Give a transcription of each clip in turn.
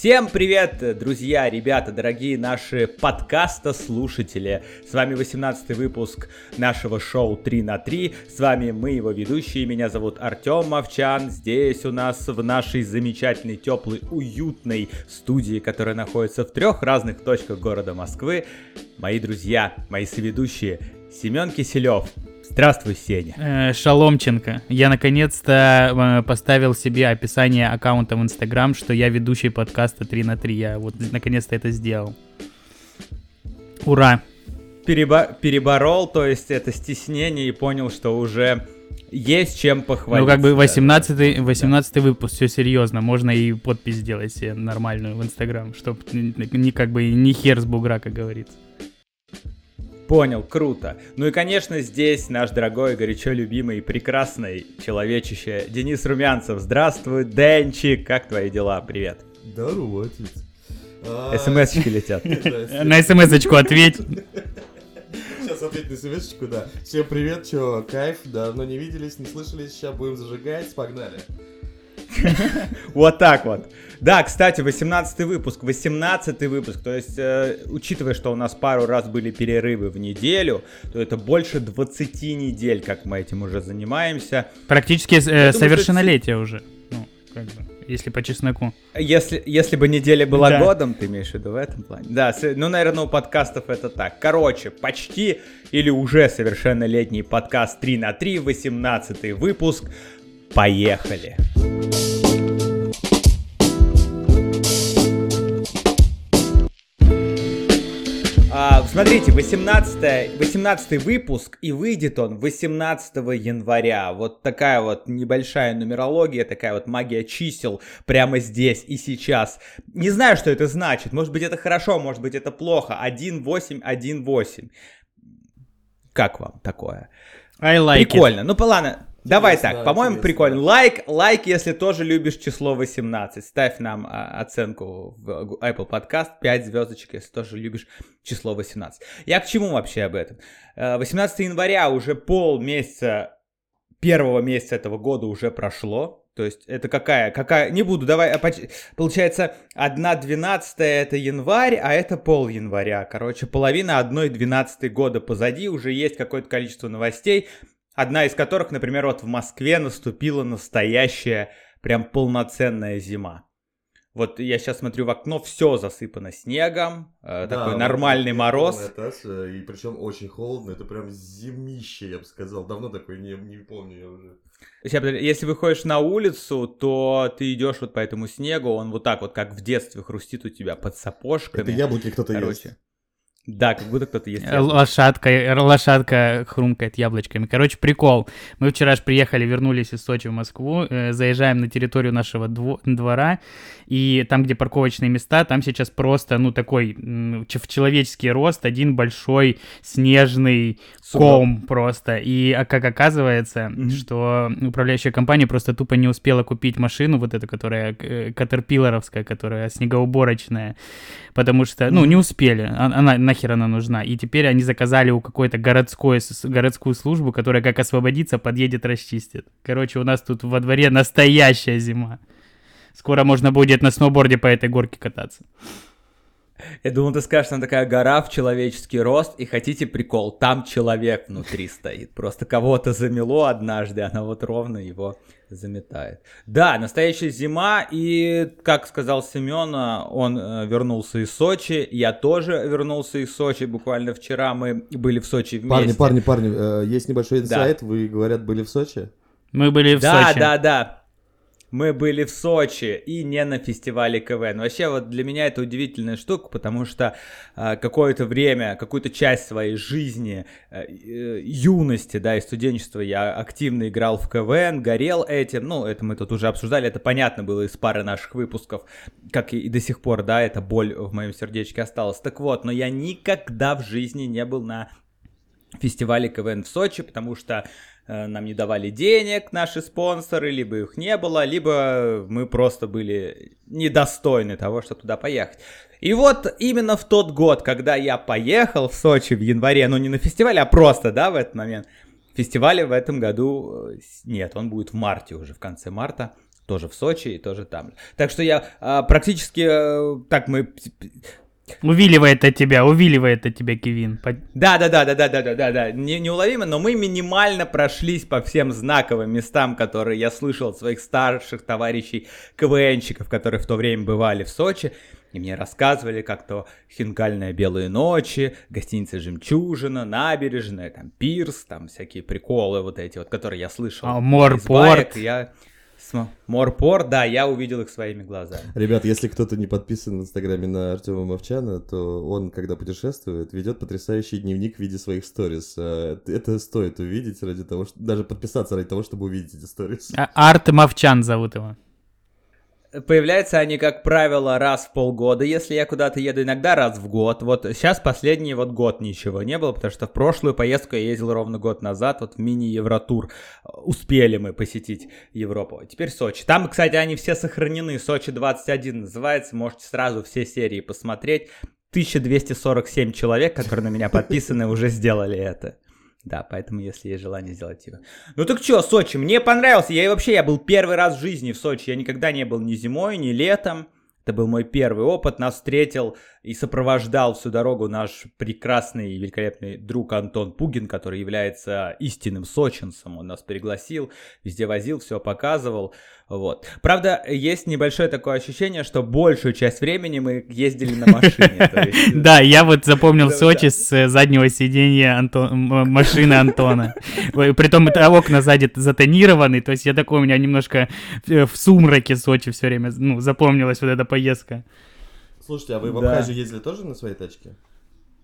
Всем привет, друзья, ребята, дорогие наши подкаста-слушатели. С вами 18 выпуск нашего шоу 3 на 3. С вами мы, его ведущие. Меня зовут Артем Мовчан. Здесь у нас в нашей замечательной, теплой, уютной студии, которая находится в трех разных точках города Москвы, мои друзья, мои соведущие Семен Киселев, Здравствуй, Сеня. Э, Шаломченко. Я наконец-то э, поставил себе описание аккаунта в Инстаграм, что я ведущий подкаста 3 на 3. Я вот наконец-то это сделал. Ура! Перебо- переборол, то есть это стеснение и понял, что уже есть чем похвалить. Ну, как бы 18, 18 да. выпуск, все серьезно. Можно и подпись сделать себе нормальную в Инстаграм, чтобы не как бы не хер с бугра, как говорится. Понял, круто. Ну и, конечно, здесь наш дорогой, горячо любимый и прекрасный человечище Денис Румянцев. Здравствуй, Денчик, как твои дела? Привет. Здорово, отец. А, СМСочки летят. На смс-очку ответь. Сейчас ответь на смс да. Всем привет, чё, кайф, давно не виделись, не слышались, сейчас будем зажигать, погнали. Вот так вот. Да, кстати, 18 выпуск, 18 выпуск, то есть, э, учитывая, что у нас пару раз были перерывы в неделю, то это больше 20 недель, как мы этим уже занимаемся. Практически э, думаю, совершеннолетие что... уже, ну, как бы, если по чесноку. Если, если бы неделя была да. годом, ты имеешь в виду в этом плане? Да, ну, наверное, у подкастов это так. Короче, почти или уже совершеннолетний подкаст 3 на 3, 18 выпуск. Поехали! А, смотрите, 18, 18 выпуск, и выйдет он 18 января. Вот такая вот небольшая нумерология, такая вот магия чисел прямо здесь и сейчас. Не знаю, что это значит. Может быть, это хорошо, может быть, это плохо. 1-8-1-8. Как вам такое? I like Прикольно. It. Ну, ладно, Давай так, по-моему, прикольно. Лайк, лайк, если тоже любишь число 18. Ставь нам а, оценку в Apple Podcast 5 звездочек, если тоже любишь число 18. Я к чему вообще об этом? 18 э, января уже полмесяца, первого месяца этого года уже прошло. То есть это какая, какая, не буду, давай, а получается 1 12 это январь, а это пол января. Короче, половина 1 12 года позади, уже есть какое-то количество новостей. Одна из которых, например, вот в Москве наступила настоящая, прям полноценная зима. Вот я сейчас смотрю в окно, все засыпано снегом, э, да, такой нормальный мороз. Этаж, и причем очень холодно, это прям зимище, я бы сказал. Давно такой не, не помню я уже. Если выходишь на улицу, то ты идешь вот по этому снегу, он вот так вот, как в детстве, хрустит у тебя под сапожками. Это яблоки кто-то ест. Да, как будто кто-то есть. Лошадка, лошадка хрумкает яблочками. Короче, прикол. Мы вчера же приехали, вернулись из Сочи в Москву, э, заезжаем на территорию нашего дво- двора, и там, где парковочные места, там сейчас просто, ну, такой в человеческий рост один большой снежный Сука. ком просто. И а как оказывается, mm-hmm. что управляющая компания просто тупо не успела купить машину, вот эту, которая катерпиллеровская, которая снегоуборочная, потому что, ну, не успели. Она нахер она нужна. И теперь они заказали у какой-то городской, городскую службу, которая как освободится, подъедет, расчистит. Короче, у нас тут во дворе настоящая зима. Скоро можно будет на сноуборде по этой горке кататься. Я думал, ты скажешь, она такая гора в человеческий рост, и хотите прикол, там человек внутри стоит. Просто кого-то замело однажды, она вот ровно его заметает. Да, настоящая зима, и, как сказал Семен, он э, вернулся из Сочи, я тоже вернулся из Сочи, буквально вчера мы были в Сочи вместе. Парни, парни, парни, э, есть небольшой инсайт, да. вы, говорят, были в Сочи? Мы были в да, Сочи. Да, да, да мы были в Сочи и не на фестивале КВН. Вообще вот для меня это удивительная штука, потому что э, какое-то время, какую-то часть своей жизни, э, э, юности, да, и студенчества я активно играл в КВН, горел этим, ну, это мы тут уже обсуждали, это понятно было из пары наших выпусков, как и, и до сих пор, да, эта боль в моем сердечке осталась. Так вот, но я никогда в жизни не был на фестивале КВН в Сочи, потому что нам не давали денег наши спонсоры, либо их не было, либо мы просто были недостойны того, чтобы туда поехать. И вот именно в тот год, когда я поехал в Сочи в январе, ну не на фестиваль, а просто, да, в этот момент, фестиваля в этом году э, нет, он будет в марте уже, в конце марта, тоже в Сочи и тоже там. Так что я а, практически, а, так мы Увиливает от тебя, увиливает от тебя, Кевин. Да, да, да, да, да, да, да, да, да. Не, неуловимо, но мы минимально прошлись по всем знаковым местам, которые я слышал от своих старших товарищей КВНщиков, которые в то время бывали в Сочи. И мне рассказывали, как то хинкальные белые ночи, гостиница «Жемчужина», набережная, там пирс, там всякие приколы вот эти вот, которые я слышал. А, Морпорт. Я Морпор, да, я увидел их своими глазами. Ребят, если кто-то не подписан в Инстаграме на Артема Мовчана, то он, когда путешествует, ведет потрясающий дневник в виде своих сторис. А, это стоит увидеть ради того, что... Даже подписаться ради того, чтобы увидеть эти сторис. А, Арт Мовчан зовут его. Появляются они, как правило, раз в полгода, если я куда-то еду, иногда раз в год. Вот сейчас последний вот год ничего не было, потому что в прошлую поездку я ездил ровно год назад, вот в мини-евротур. Успели мы посетить Европу. Теперь Сочи. Там, кстати, они все сохранены. Сочи 21 называется, можете сразу все серии посмотреть. 1247 человек, которые на меня подписаны, уже сделали это. Да, поэтому, если есть желание сделать его. Ну так что, Сочи, мне понравился. Я и вообще, я был первый раз в жизни в Сочи. Я никогда не был ни зимой, ни летом. Это был мой первый опыт. Нас встретил и сопровождал всю дорогу наш прекрасный и великолепный друг Антон Пугин, который является истинным сочинцем. Он нас пригласил, везде возил, все показывал. Вот. Правда, есть небольшое такое ощущение, что большую часть времени мы ездили на машине. Да, я вот запомнил Сочи с э, заднего сиденья машины Антона. Притом это окна сзади затонированы, то есть я такой, у меня немножко э, в сумраке Сочи все время, ну, запомнилась вот эта поездка. Слушайте, а вы в Абхазию ездили тоже на своей тачке?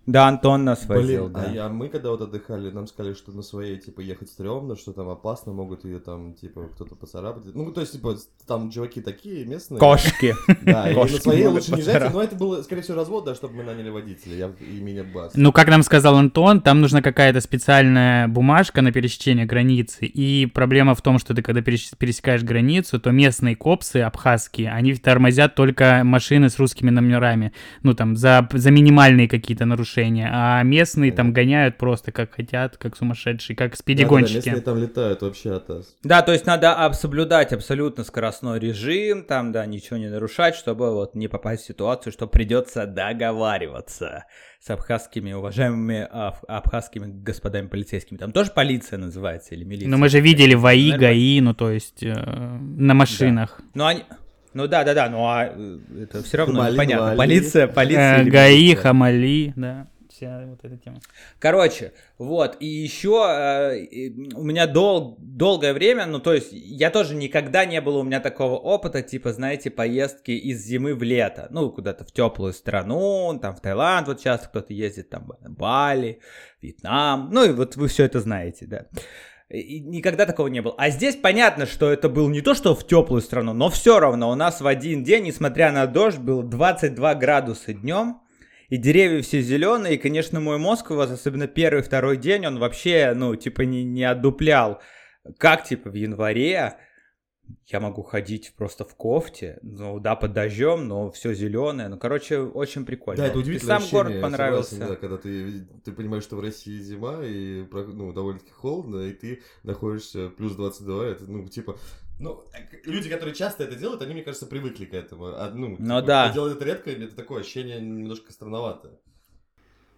Да, Антон нас возил, Блин, да. А, я, мы когда вот отдыхали, нам сказали, что на своей, типа, ехать стрёмно, что там опасно, могут ее там, типа, кто-то поцарапать. Ну, то есть, типа, там чуваки такие местные. Кошки. Да, и на своей лучше не езжайте, но это было, скорее всего, развод, да, чтобы мы наняли водителя, я и меня бас. Ну, как нам сказал Антон, там нужна какая-то специальная бумажка на пересечение границы, и проблема в том, что ты, когда пересекаешь границу, то местные копсы абхазские, они тормозят только машины с русскими номерами, ну, там, за, за минимальные какие-то нарушения, а местные там гоняют просто как хотят, как сумасшедшие, как спидигонщики. Да, да, местные там летают вообще от нас. Да, то есть надо соблюдать абсолютно скоростной режим, там, да, ничего не нарушать, чтобы вот не попасть в ситуацию, что придется договариваться с абхазскими, уважаемыми аб- абхазскими господами полицейскими. Там тоже полиция называется или милиция? Ну мы же видели ВАИ, ГАИ, ну то есть э, на машинах. Да. Ну они... Ну да, да, да, ну а э, это все равно Хамали, понятно. Мали. Полиция, полиция. Э, ГАИ, Хамали, да. Вся вот эта тема. Короче, вот, и еще э, у меня дол- долгое время, ну то есть я тоже никогда не было у меня такого опыта, типа, знаете, поездки из зимы в лето, ну куда-то в теплую страну, там в Таиланд вот часто кто-то ездит, там Бали, Вьетнам, ну и вот вы все это знаете, да. И никогда такого не было. А здесь понятно, что это был не то, что в теплую страну, но все равно у нас в один день, несмотря на дождь, было 22 градуса днем, и деревья все зеленые, и, конечно, мой мозг у вас, особенно первый, второй день, он вообще, ну, типа, не, не отдуплял. Как, типа, в январе я могу ходить просто в кофте, ну да, под дождем, но все зеленое. Ну, короче, очень прикольно. Да, это удивительно. Сам город понравился. Согласен, да, когда ты, ты понимаешь, что в России зима и ну, довольно-таки холодно, и ты находишься плюс 22, это, ну, типа, ну, люди, которые часто это делают, они, мне кажется, привыкли к этому. А, ну, ну типа, да. Делают это редко, и это такое ощущение немножко странноватое.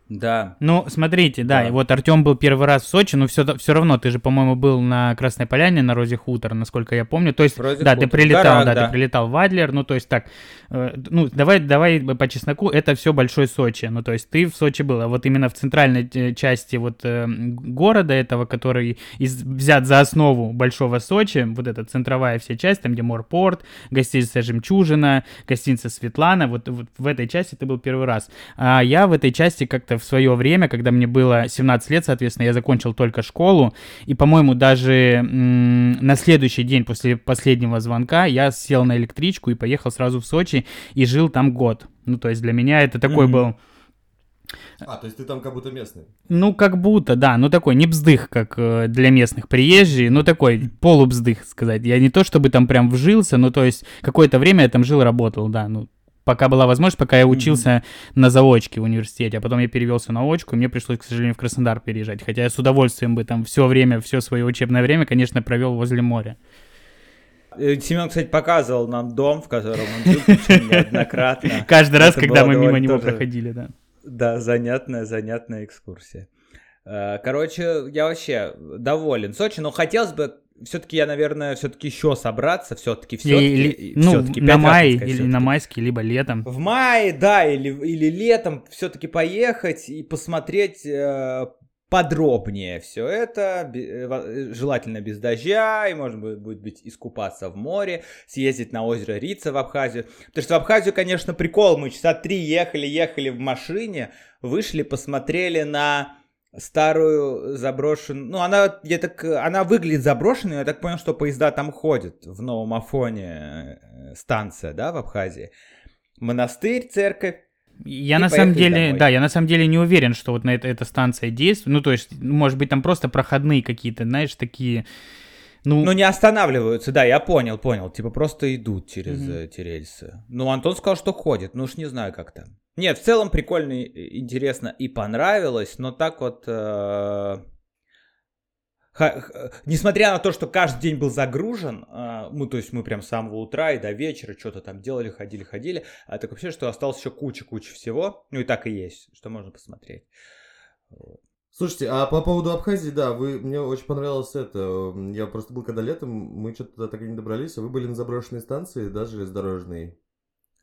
Да. Ну, смотрите, да, да. и вот Артем был первый раз в Сочи, но все, все равно, ты же, по-моему, был на Красной Поляне, на Розе Хутор, насколько я помню. То есть, Розе да, Хутор. ты прилетал, Горах, да, да, ты прилетал в Адлер, ну, то есть так, э, ну, давай, давай по чесноку, это все большой Сочи, ну, то есть ты в Сочи был, а вот именно в центральной э, части вот э, города этого, который из, взят за основу большого Сочи, вот эта центровая вся часть, там, где Морпорт, гостиница Жемчужина, гостиница Светлана, вот, вот в этой части ты был первый раз. А я в этой части как-то в свое время, когда мне было 17 лет, соответственно, я закончил только школу, и, по-моему, даже на следующий день после последнего звонка я сел на электричку и поехал сразу в Сочи и жил там год. Ну, то есть для меня это такой mm-hmm. был... А, то есть ты там как будто местный? Ну, как будто, да. Ну, такой не бздых, как э, для местных приезжий, ну, такой полубздых, сказать. Я не то чтобы там прям вжился, но то есть какое-то время я там жил, работал, да, ну, пока была возможность, пока я учился mm-hmm. на заочке в университете, а потом я перевелся на очку, и мне пришлось, к сожалению, в Краснодар переезжать. Хотя я с удовольствием бы там все время, все свое учебное время, конечно, провел возле моря. э, Семен, кстати, показывал нам дом, в котором он жил неоднократно. Каждый раз, когда мы мимо него проходили, да. Да, занятная, занятная экскурсия. Э, Короче, я вообще доволен Сочи, но хотелось бы все-таки я, наверное, все-таки еще собраться, все-таки, все-таки, ну, на май или на майский, либо летом. В мае, да, или, или летом все-таки поехать и посмотреть э, подробнее все это, э, э, желательно без дождя, и можно будет, будет быть искупаться в море, съездить на озеро Рица в Абхазию. Потому что в Абхазию, конечно, прикол, мы часа три ехали, ехали в машине, вышли, посмотрели на старую заброшенную, ну она, я так, она выглядит заброшенной, я так понял, что поезда там ходят в Новом Афоне, э, станция, да, в Абхазии. Монастырь, церковь, Я на самом деле, домой. да, я на самом деле не уверен, что вот на это, эта станция действует. Ну, то есть, может быть, там просто проходные какие-то, знаешь, такие. Ну, Ну, не останавливаются, да, я понял, понял. Типа просто идут через э, эти рельсы. Ну, Антон сказал, что ходит. Ну уж не знаю, как там. Нет, в целом прикольно, интересно и понравилось, но так вот... э, Несмотря на то, что каждый день был загружен, э, мы, то есть мы прям с самого утра и до вечера что-то там делали, ходили, ходили, а так вообще, что осталось еще куча-куча всего, ну и так и есть, что можно посмотреть. Слушайте, а по поводу Абхазии, да, вы, мне очень понравилось это. м, Я просто был когда летом, мы что-то так и не добрались, а вы были на заброшенной станции, да, железнодорожной.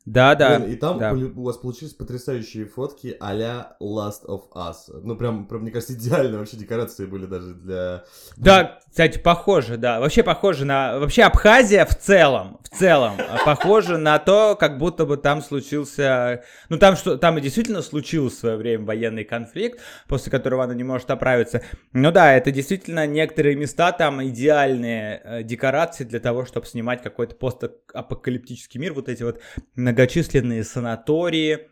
Да-да, Блин, и там да. у вас получились потрясающие фотки а-ля Last of Us. Ну, прям, прям, мне кажется, идеально вообще декорации были даже для... Да, кстати, похоже, да. Вообще похоже на... Вообще Абхазия в целом, в целом, а, похоже на то, как будто бы там случился... Ну, там что... Там и действительно случился в свое время военный конфликт, после которого она не может оправиться. Ну да, это действительно некоторые места там идеальные э, декорации для того, чтобы снимать какой-то постапокалиптический мир. Вот эти вот многочисленные санатории,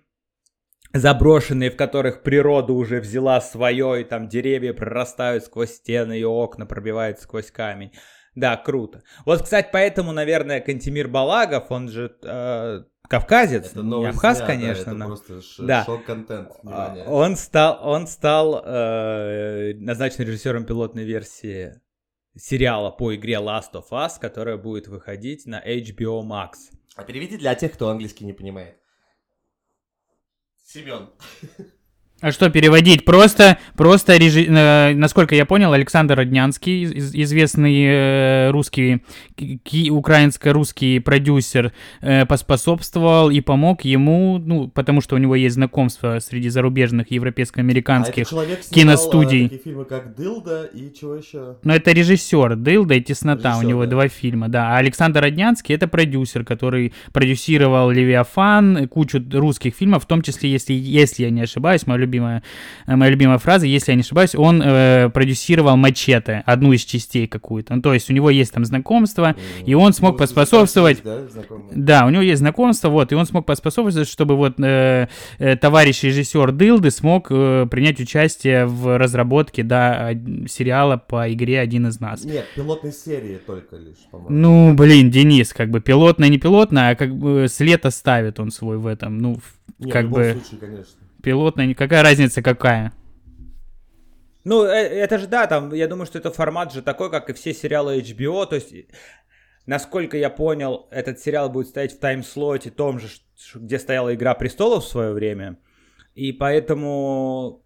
заброшенные, в которых природа уже взяла свое, и там деревья прорастают сквозь стены, и окна пробивают сквозь камень. Да, круто. Вот, кстати, поэтому, наверное, Кантемир Балагов, он же э, кавказец, Это не абхаз, дня, да, конечно, это но... просто ш- Да. шок-контент, А, внимание. Он стал, он стал э, назначен режиссером пилотной версии сериала по игре Last of Us, которая будет выходить на HBO Max. А переведи для тех, кто английский не понимает. Семен. А что переводить? Просто, просто режи- э, насколько я понял, Александр Роднянский, из- известный э, русский, ки- украинско-русский продюсер, э, поспособствовал и помог ему, ну, потому что у него есть знакомство среди зарубежных А европейско-американских. человек снимал, киностудий. а, такие фильмы, как «Дылда» и чего еще? Но это режиссер Дылда и Теснота, у Режиссер, него да. два фильма, да. А Александр Роднянский это продюсер, который продюсировал Левиафан, кучу русских фильмов, в том числе, если, если я не ошибаюсь, моя любимая, э, моя любимая фраза, если я не ошибаюсь, он э, продюсировал Мачете, одну из частей какую-то. Ну, то есть у него есть там знакомство, и он смог Ну, поспособствовать Да, да, у него есть знакомство, вот, и он смог поспособствовать, чтобы вот э, э, товарищ режиссер Дылды смог э, принять участие в разработке, да, сериала по игре «Один из нас». Нет, пилотной серии только лишь, по-моему. Ну, блин, Денис, как бы пилотная, не пилотная, а как бы след оставит он свой в этом, ну, в- Не, как в любом бы случае, конечно. Пилотная, какая разница какая? Ну, э, это же, да, там, я думаю, что это формат же такой, как и все сериалы HBO, то есть, насколько я понял, этот сериал будет стоять в таймслоте том же, где стояла «Игра престолов» в свое время, и поэтому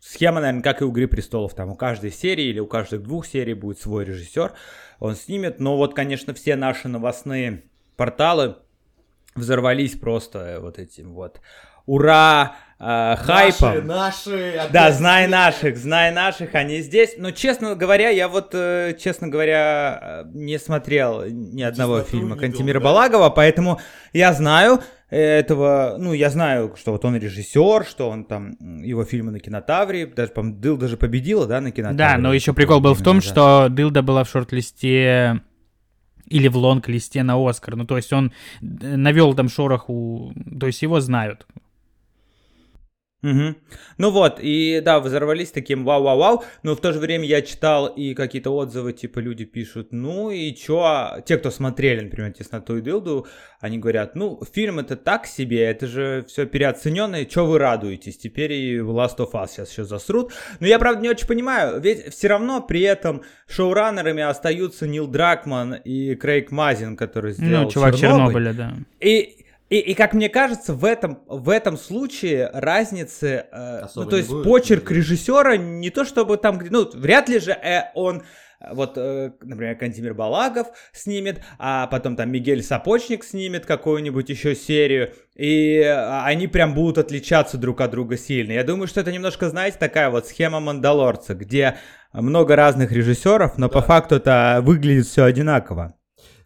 схема, наверное, как и у «Игры престолов», там у каждой серии или у каждых двух серий будет свой режиссер, он снимет, но вот, конечно, все наши новостные порталы взорвались просто вот этим вот. Ура, э, хайпом. Наши, наши, Да, знай наших, знай наших, они здесь. Но, честно говоря, я вот, э, честно говоря, э, не смотрел ни одного Тесноту фильма видел, да? Балагова, поэтому я знаю этого, ну, я знаю, что вот он режиссер, что он там, его фильмы на кинотавре, даже, по Дыл даже победила, да, на кинотавре. Да, но еще прикол был в том, что Дылда была в шорт-листе или в лонг-листе на Оскар. Ну, то есть он навел там шороху, то есть его знают. Угу. Ну вот, и да, взорвались таким вау-вау-вау, но в то же время я читал и какие-то отзывы, типа люди пишут, ну и чё, те, кто смотрели, например, Тесноту и Дилду, они говорят, ну, фильм это так себе, это же все переоцененное, чё вы радуетесь, теперь и Last of Us сейчас еще засрут. Но я, правда, не очень понимаю, ведь все равно при этом шоураннерами остаются Нил Дракман и Крейг Мазин, который сделал Ну, чувак Чернобыль. Чернобыля, да. И и, и как мне кажется, в этом, в этом случае разницы, э, ну то не есть будет, почерк или- режиссера не то чтобы там, где- ну вряд ли же э, он, э, вот, э, например, Кантимир Балагов снимет, а потом там Мигель Сапочник снимет какую-нибудь еще серию, и э, они прям будут отличаться друг от друга сильно. Я думаю, что это немножко, знаете, такая вот схема Мандалорца, где много разных режиссеров, но по факту это выглядит все одинаково.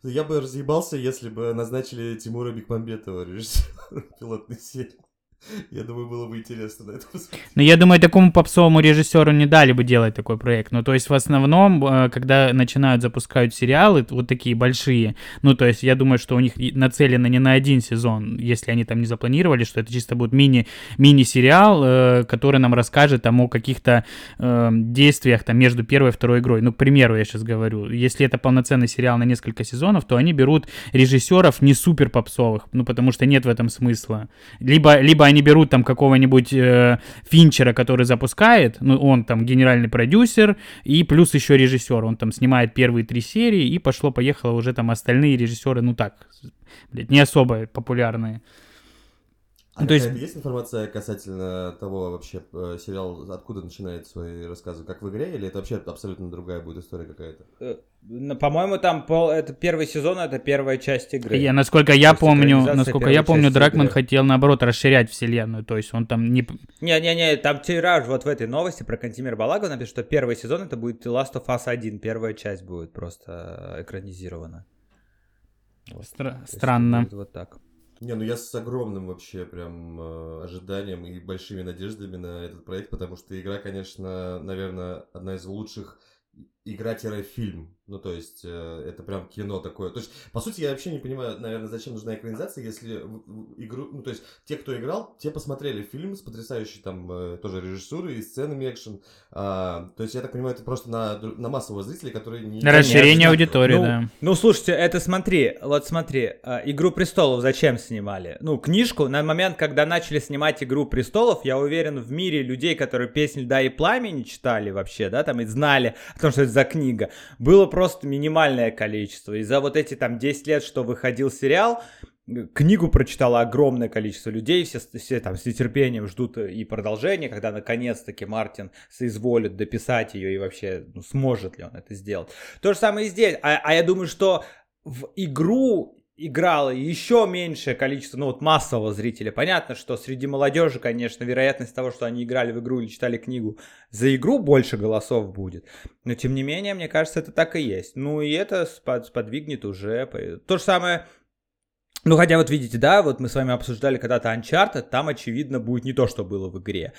Я бы разъебался, если бы назначили Тимура Бекмамбетова режиссером пилотной серии. Я думаю, было бы интересно на это посмотреть. Но я думаю, такому попсовому режиссеру не дали бы делать такой проект. Ну, то есть, в основном, э, когда начинают запускать сериалы, вот такие большие, ну, то есть, я думаю, что у них нацелено не на один сезон, если они там не запланировали, что это чисто будет мини, мини-сериал, э, который нам расскажет там о каких-то э, действиях там между первой и второй игрой. Ну, к примеру, я сейчас говорю, если это полноценный сериал на несколько сезонов, то они берут режиссеров не супер попсовых, ну, потому что нет в этом смысла. Либо, либо они берут там какого-нибудь э, Финчера, который запускает, ну, он там генеральный продюсер, и плюс еще режиссер, он там снимает первые три серии, и пошло-поехало уже там остальные режиссеры, ну так, блядь, не особо популярные. А то есть- есть информация касательно того вообще э, сериал, откуда начинает свои рассказы, как в игре, или это вообще абсолютно другая будет история какая-то? Ну, По-моему, там пол, это первый сезон, это первая часть игры. Я, насколько я есть помню, насколько я помню, Дракман игры. хотел наоборот расширять вселенную, то есть он там не, Не-не-не, там тираж вот в этой новости про Кантимир Балагова напишет, что первый сезон это будет Last of Us 1, первая часть будет просто экранизирована. Вот. Стра- странно. будет Вот так. Не, ну я с огромным вообще прям э, ожиданием и большими надеждами на этот проект, потому что игра, конечно, наверное, одна из лучших игра-фильм. Ну, то есть, э, это прям кино такое. То есть, по сути, я вообще не понимаю, наверное, зачем нужна экранизация, если в- в игру... Ну, то есть, те, кто играл, те посмотрели фильм с потрясающей там э, тоже режиссурой и сценами экшен. А, то есть, я так понимаю, это просто на, на массового зрителя, который не... расширение Конечно. аудитории, ну, да. ну, слушайте, это смотри, вот смотри, э, «Игру престолов» зачем снимали? Ну, книжку, на момент, когда начали снимать «Игру престолов», я уверен, в мире людей, которые «Песнь льда и пламени» читали вообще, да, там и знали о том, что это за книга, было просто минимальное количество. И за вот эти там 10 лет, что выходил сериал, книгу прочитало огромное количество людей, все, все там с нетерпением ждут э, и продолжение, когда наконец-таки Мартин соизволит дописать ее и вообще ну, сможет ли он это сделать. То же самое и здесь. А, а я думаю, что в игру играло еще меньшее количество, ну вот массового зрителя. Понятно, что среди молодежи, конечно, вероятность того, что они играли в игру или читали книгу, за игру больше голосов будет. Но тем не менее, мне кажется, это так и есть. Ну и это спод- сподвигнет уже. То же самое ну, хотя вот видите, да, вот мы с вами обсуждали когда-то Uncharted, там, очевидно, будет не то, что было в игре.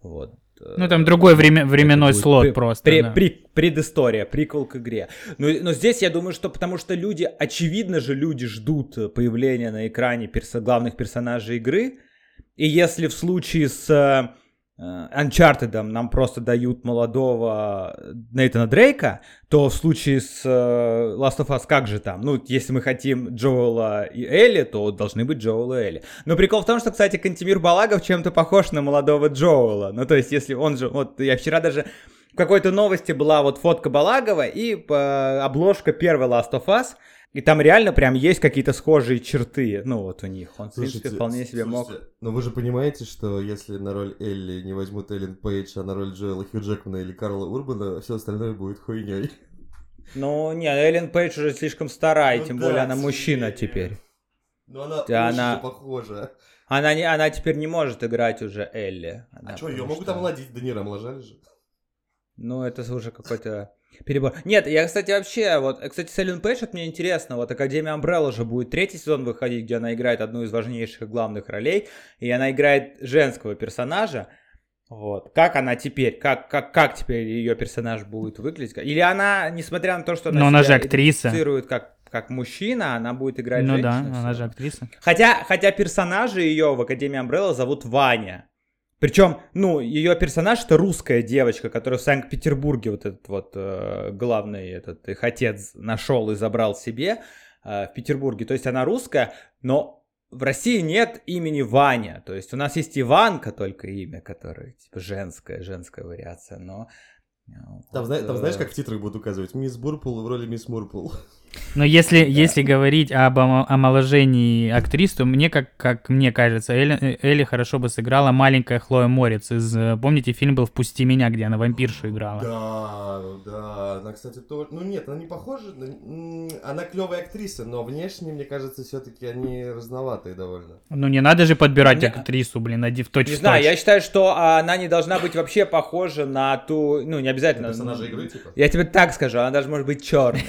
Вот. Ну, там другой время- временной слот пре- просто, пре- да. пре- предыстория, приквел к игре. Но, но здесь я думаю, что потому что люди, очевидно же, люди ждут э, появления на экране перса- главных персонажей игры. И если в случае с э, э, Uncharted нам просто дают молодого Нейтана Дрейка, то в случае с э, Last of Us как же там? Ну, если мы хотим Джоэла и Элли, то должны быть Джоэл и Элли. Но прикол в том, что, кстати, Кантимир Балагов чем-то похож на молодого Джоэла. Ну, то есть, если он же... Вот я вчера даже... В какой-то новости была вот фотка Балагова и э, обложка первой Last of Us. И там реально прям есть какие-то схожие черты, ну вот у них. Он, в принципе, вполне себе мог... слушайте, Но вы же понимаете, что если на роль Элли не возьмут Эллен Пейдж, а на роль Джоэла Хью Джекмана или Карла Урбана, все остальное будет хуйней. Ну, не, Эллен Пейдж уже слишком старая, Ну тем да, более она мужчина теперь. Но она Да, она- похожа. Она, не, она теперь не может играть уже Элли. Она, А что, ее могут что- омолодить? Да не, омоложали же. Ну, это уже какой-то перебор. Нет, я, кстати, вообще, вот, э, кстати, с Эллен Пейдж, это мне интересно, вот Академия Umbrella же будет третий сезон выходить, где она играет одну из важнейших главных ролей, и она играет женского персонажа, вот. Как она теперь, как, как, как теперь ее персонаж будет выглядеть? Или она, несмотря на то, что она, Но она же актриса. как, как мужчина, она будет играть Ну да, женщину всё она же актриса. Хотя, хотя персонажи ее в Академии Umbrella зовут Ваня. Причем, ну, ее персонаж это русская девочка, которую в Санкт-Петербурге вот этот вот э, главный этот их отец нашел и забрал себе э, в Петербурге. То есть она русская, но в России нет имени Ваня. То есть у нас есть Иванка только имя, которое типа женская, женская вариация, но... э, Там, вот, там знаешь, э, как в титрах будут указывать? Мисс Бурпул в роли мисс Мурпул. Но если, если говорить об омо- омоложении актрис, то мне, как, как мне кажется, Элли, Элли хорошо бы сыграла маленькая Хлоя Морец из... э, Помните, фильм был «Впусти меня», где она вампиршу играла? Да, да, она, кстати, тоже... Ну нет, она не похожа, она клевая актриса, но внешне, мне кажется, все-таки они разноватые довольно. Ну не надо же подбирать Не- актрису, блин, один в точь Не знаю, я считаю, что она не должна быть вообще похожа на ту, ну, не обязательно. Персонажа игры, типа? Я тебе так скажу, она даже может быть черной.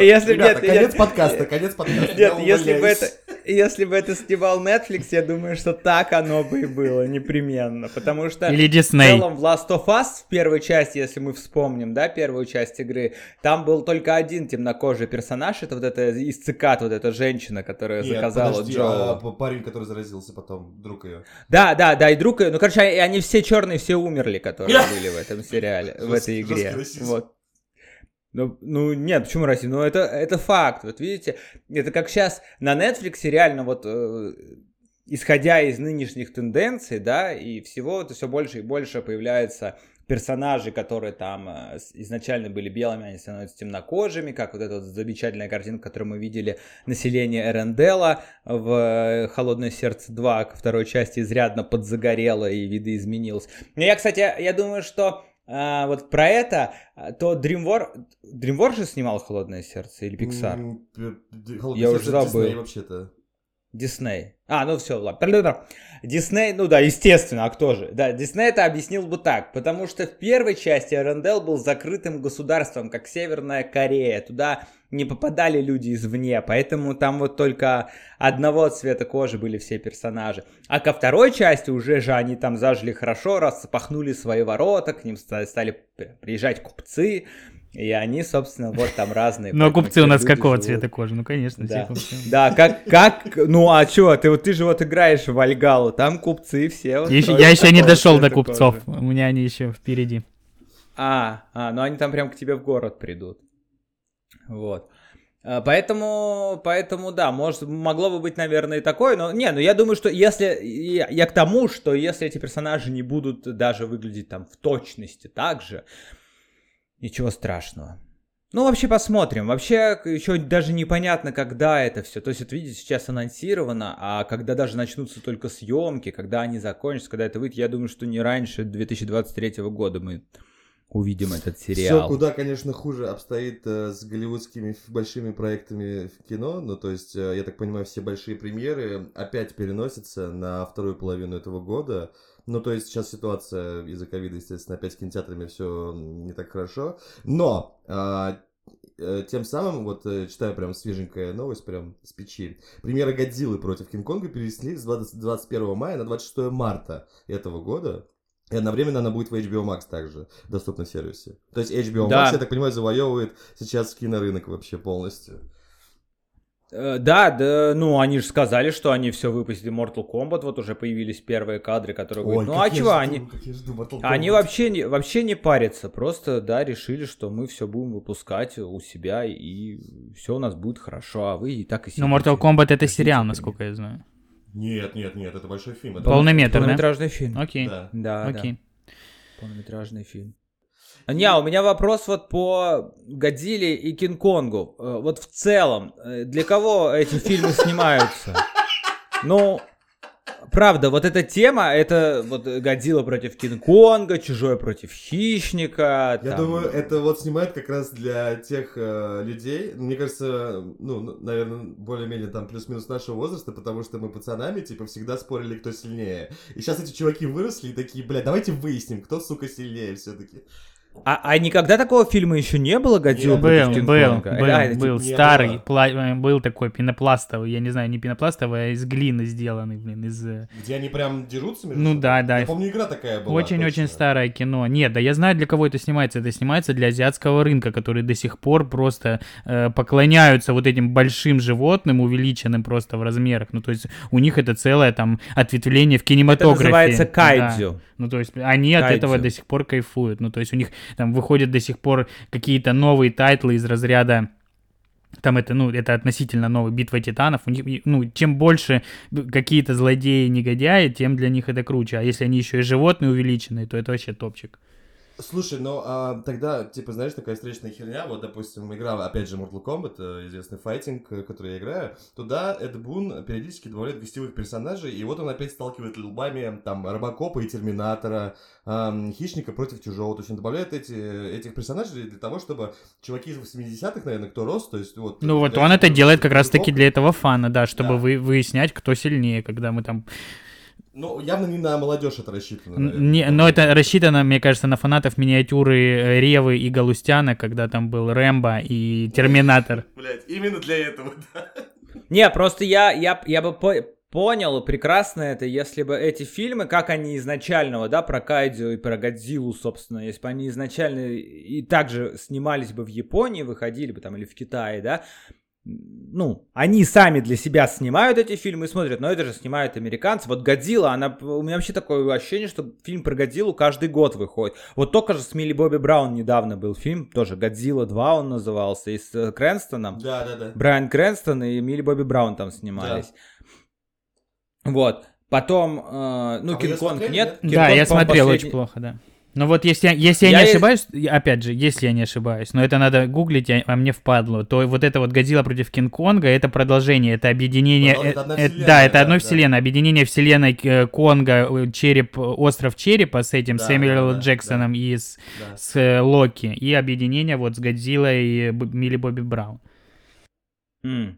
Если Ребята, нет, конец я- подкаста, конец подкаста. Нет, я если бы это, если бы это снимал Netflix, я думаю, что так оно бы и было, непременно. Потому что Или в Дисней. целом в Last of Us, в первой части, если мы вспомним, да, первую часть игры, там был только один темнокожий персонаж, это вот эта из цикад, вот эта женщина, которая Нет, заказала подожди, Джоу. а парень, который заразился потом, друг ее. Да, да, да, и друг, её- ну, короче, они все черные, все умерли, которые были в этом сериале, в этой игре. Вот. Ну, ну, нет, почему расизм? Ну, это, это факт. Вот видите, это как сейчас на Netflix реально вот, э, исходя из нынешних тенденций, да, и всего, это все больше и больше появляются персонажи, которые там э, изначально были белыми, они становятся темнокожими, как вот эта вот замечательная картинка, которую мы видели, население Эренделла в э, «Холодное сердце 2», ко второй части изрядно подзагорело и видоизменилось. Но я, кстати, я думаю, что а, вот про это, а, то DreamWorks, DreamWorks же снимал «Холодное сердце» или Pixar? Холодное Я сердце уже забыл. Дисней вообще-то. Дисней. А, ну все, ладно. Дисней, ну да, естественно, а кто же? Да, Дисней это объяснил бы так, потому что в первой части Арендел был закрытым государством, как Северная Корея. Туда не попадали люди извне, поэтому там вот только одного цвета кожи были все персонажи. А ко второй части уже же они там зажили хорошо, распахнули свои ворота, к ним ста- стали приезжать купцы, и они, собственно, вот там разные. Но Поэтому купцы у нас какого живут. цвета кожи? Ну, конечно, все Да. купцы. Да, как, как, ну а чё, ты вот ты же вот играешь в Вальгалу, там купцы все. вот Еще- я еще не дошел до купцов. кожи. У меня они еще впереди. А, а, ну они там прям к тебе в город придут. Вот. А, Поэтому, поэтому, да, может, могло бы быть, наверное, и такое, но не, ну я думаю, что если, я, я к тому, что если эти персонажи не будут даже выглядеть там в точности так же, ничего страшного. Ну, вообще посмотрим. Вообще, еще даже непонятно, когда это все. То есть, вот видите, сейчас анонсировано, а когда даже начнутся только съемки, когда они закончатся, когда это выйдет, я думаю, что не раньше 2023 года мы увидим этот Все сериал. куда, конечно, хуже обстоит э, с голливудскими большими проектами в кино. Ну, то есть, э, я так понимаю, все большие премьеры опять переносятся на вторую половину этого года. Ну, то есть, сейчас ситуация из-за ковида, естественно, опять с кинотеатрами все не так хорошо. Но а, э, тем самым, вот э, читаю прям свеженькая новость, прям с печи. Премьера Годзиллы против Кинг-Конга перенесли с 20 21 мая на 26 марта этого года. И одновременно она будет в HBO Max также доступна в сервисе. То есть HBO Да. Max, я так понимаю, завоевывает сейчас кинорынок вообще полностью. Э, Да, да, ну они же сказали, что они все выпустили Mortal Kombat, вот уже появились первые кадры, которые говорят, ну а чего, жду, они, жду Они вообще не, вообще не парятся, просто, да, решили, что мы все будем выпускать у себя, и все у нас будет хорошо, а вы и так и Ну, сидите. Mortal Kombat это сериал, насколько я знаю. Нет, нет, нет, это большой фильм. это- Полнометр, да? Полнометражный фильм. Окей, Да. Да, окей. да, полнометражный фильм. Не, у меня вопрос вот по Годзилле и Кинг-Конгу. Э, Вот в целом, э, для кого эти фильмы снимаются? Ну, правда, вот эта тема, это вот Годзилла против Кинг-Конга, Чужой против Хищника. Я там, думаю, это вот снимают как раз для тех э, людей, мне кажется, ну, наверное, более-менее там плюс-минус нашего возраста, потому что мы пацанами, типа, всегда спорили, кто сильнее. И сейчас эти чуваки выросли и такие, бля, давайте выясним, кто, сука, сильнее все-таки. А, а никогда такого фильма еще не было, Годзилла против Был, был, был, А, это был типа не старый, пла- был такой пенопластовый, я не знаю, не пенопластовый, а из глины сделанный, блин, из... э, Где они прям дерутся между Ну да, да. Я помню, игра такая была. Очень-очень старое кино. Нет, да я знаю, для кого это снимается. Это снимается для азиатского рынка, которые до сих пор просто э, поклоняются вот этим большим животным, увеличенным просто в размерах. Ну, то есть у них это целое там ответвление в Это кинематографе. называется Да. кайдзю. Ну, то есть они от Кайдзю. этого до сих пор кайфуют. Ну, то есть у них там выходят до сих пор какие-то новые тайтлы из разряда там это, ну, это относительно новый битва титанов. У них, ну, чем больше какие-то злодеи, негодяи, тем для них это круче. А если они еще и животные увеличенные, то это вообще топчик. Слушай, ну а, тогда, типа, знаешь, такая встречная херня, вот, допустим, игра, опять же, Mortal Kombat, э, известный файтинг, э, который я играю, туда Эд Бун периодически добавляет гостевых персонажей, и вот он опять сталкивает лбами, там, Робокопа и Терминатора, ам, Хищника против Чужого, то есть он добавляет эти, этих персонажей для того, чтобы чуваки из 80-х, наверное, кто рос, то есть вот... Ну вот для- он это делает как раз-таки для этого фана, да, чтобы Да. вы, выяснять, кто сильнее, когда мы там... Ну, явно не на молодежь это рассчитано. Наверное. Не, но это рассчитано, мне кажется, на фанатов миниатюры э, Ревы и Галустяна, когда там был Рэмбо и Терминатор. Блять, именно для этого, да. Не, просто я, я, я бы по- понял прекрасно это, если бы эти фильмы, как они изначального, да, про Кайдзю и про Годзиллу, собственно, если бы они изначально и также снимались бы в Японии, выходили бы там или в Китае, да, ну, они сами для себя снимают эти фильмы и смотрят, но это же снимают американцы. Вот Годзилла, она, у меня вообще такое ощущение, что фильм про Годзиллу каждый год выходит. Вот только же с Милли Бобби Браун недавно был фильм, тоже Годзилла 2 он назывался, и с э, Крэнстоном. Да, да, да. Брайан Крэнстон и Милли Бобби Браун там снимались. Вот. Потом, э, ну, А Кинг-Конг нет. нет? Да, Кинг-Конг, я смотрел последний- очень плохо, да. Ну вот если, я- если я, Я не ошибаюсь, опять же, если я не ошибаюсь, но это надо гуглить, а, а мне впадло, то вот это вот Годзилла против Кинг-Конга, это продолжение, это объединение... Ну, это одна э, э, вселенная, да, это да, одной да. вселенной, объединение вселенной э, Конга, э, череп, остров черепа с этим Да, Сэмюэлом да, да, Джексоном и с, Да. с э, Локи, и объединение вот с Годзиллой и Милли Бобби Браун. М.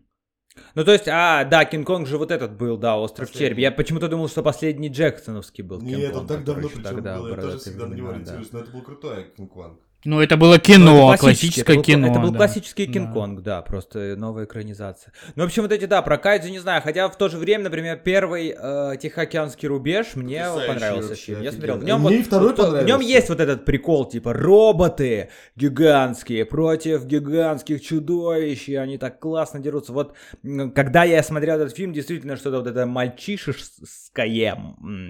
Ну, то есть, а, да, Кинг-Конг же вот этот был, да, Остров Последний. Череп. Я почему-то думал, что последний Джексоновский был Нет, он так давно причем тогда, был, я тоже всегда на него да. ориентируюсь, но это был крутой Кинг-Конг. Ну это было Ну, кино, это классический, классическое это был, кино. Это был да. классический Да. Кинг-Конг, да. просто новая экранизация. Ну, в общем, вот эти, да, про Кайдзю не знаю, хотя в то же время, например, первый э, Тихоокеанский рубеж мне Потрясающий понравился вообще, фильм. Я смотрел. В нем, Мне вот, второй вот, в нем есть вот этот прикол, типа, роботы гигантские против гигантских чудовищ, и они так классно дерутся. Вот, когда я смотрел этот фильм, действительно, что-то вот это мальчишеское,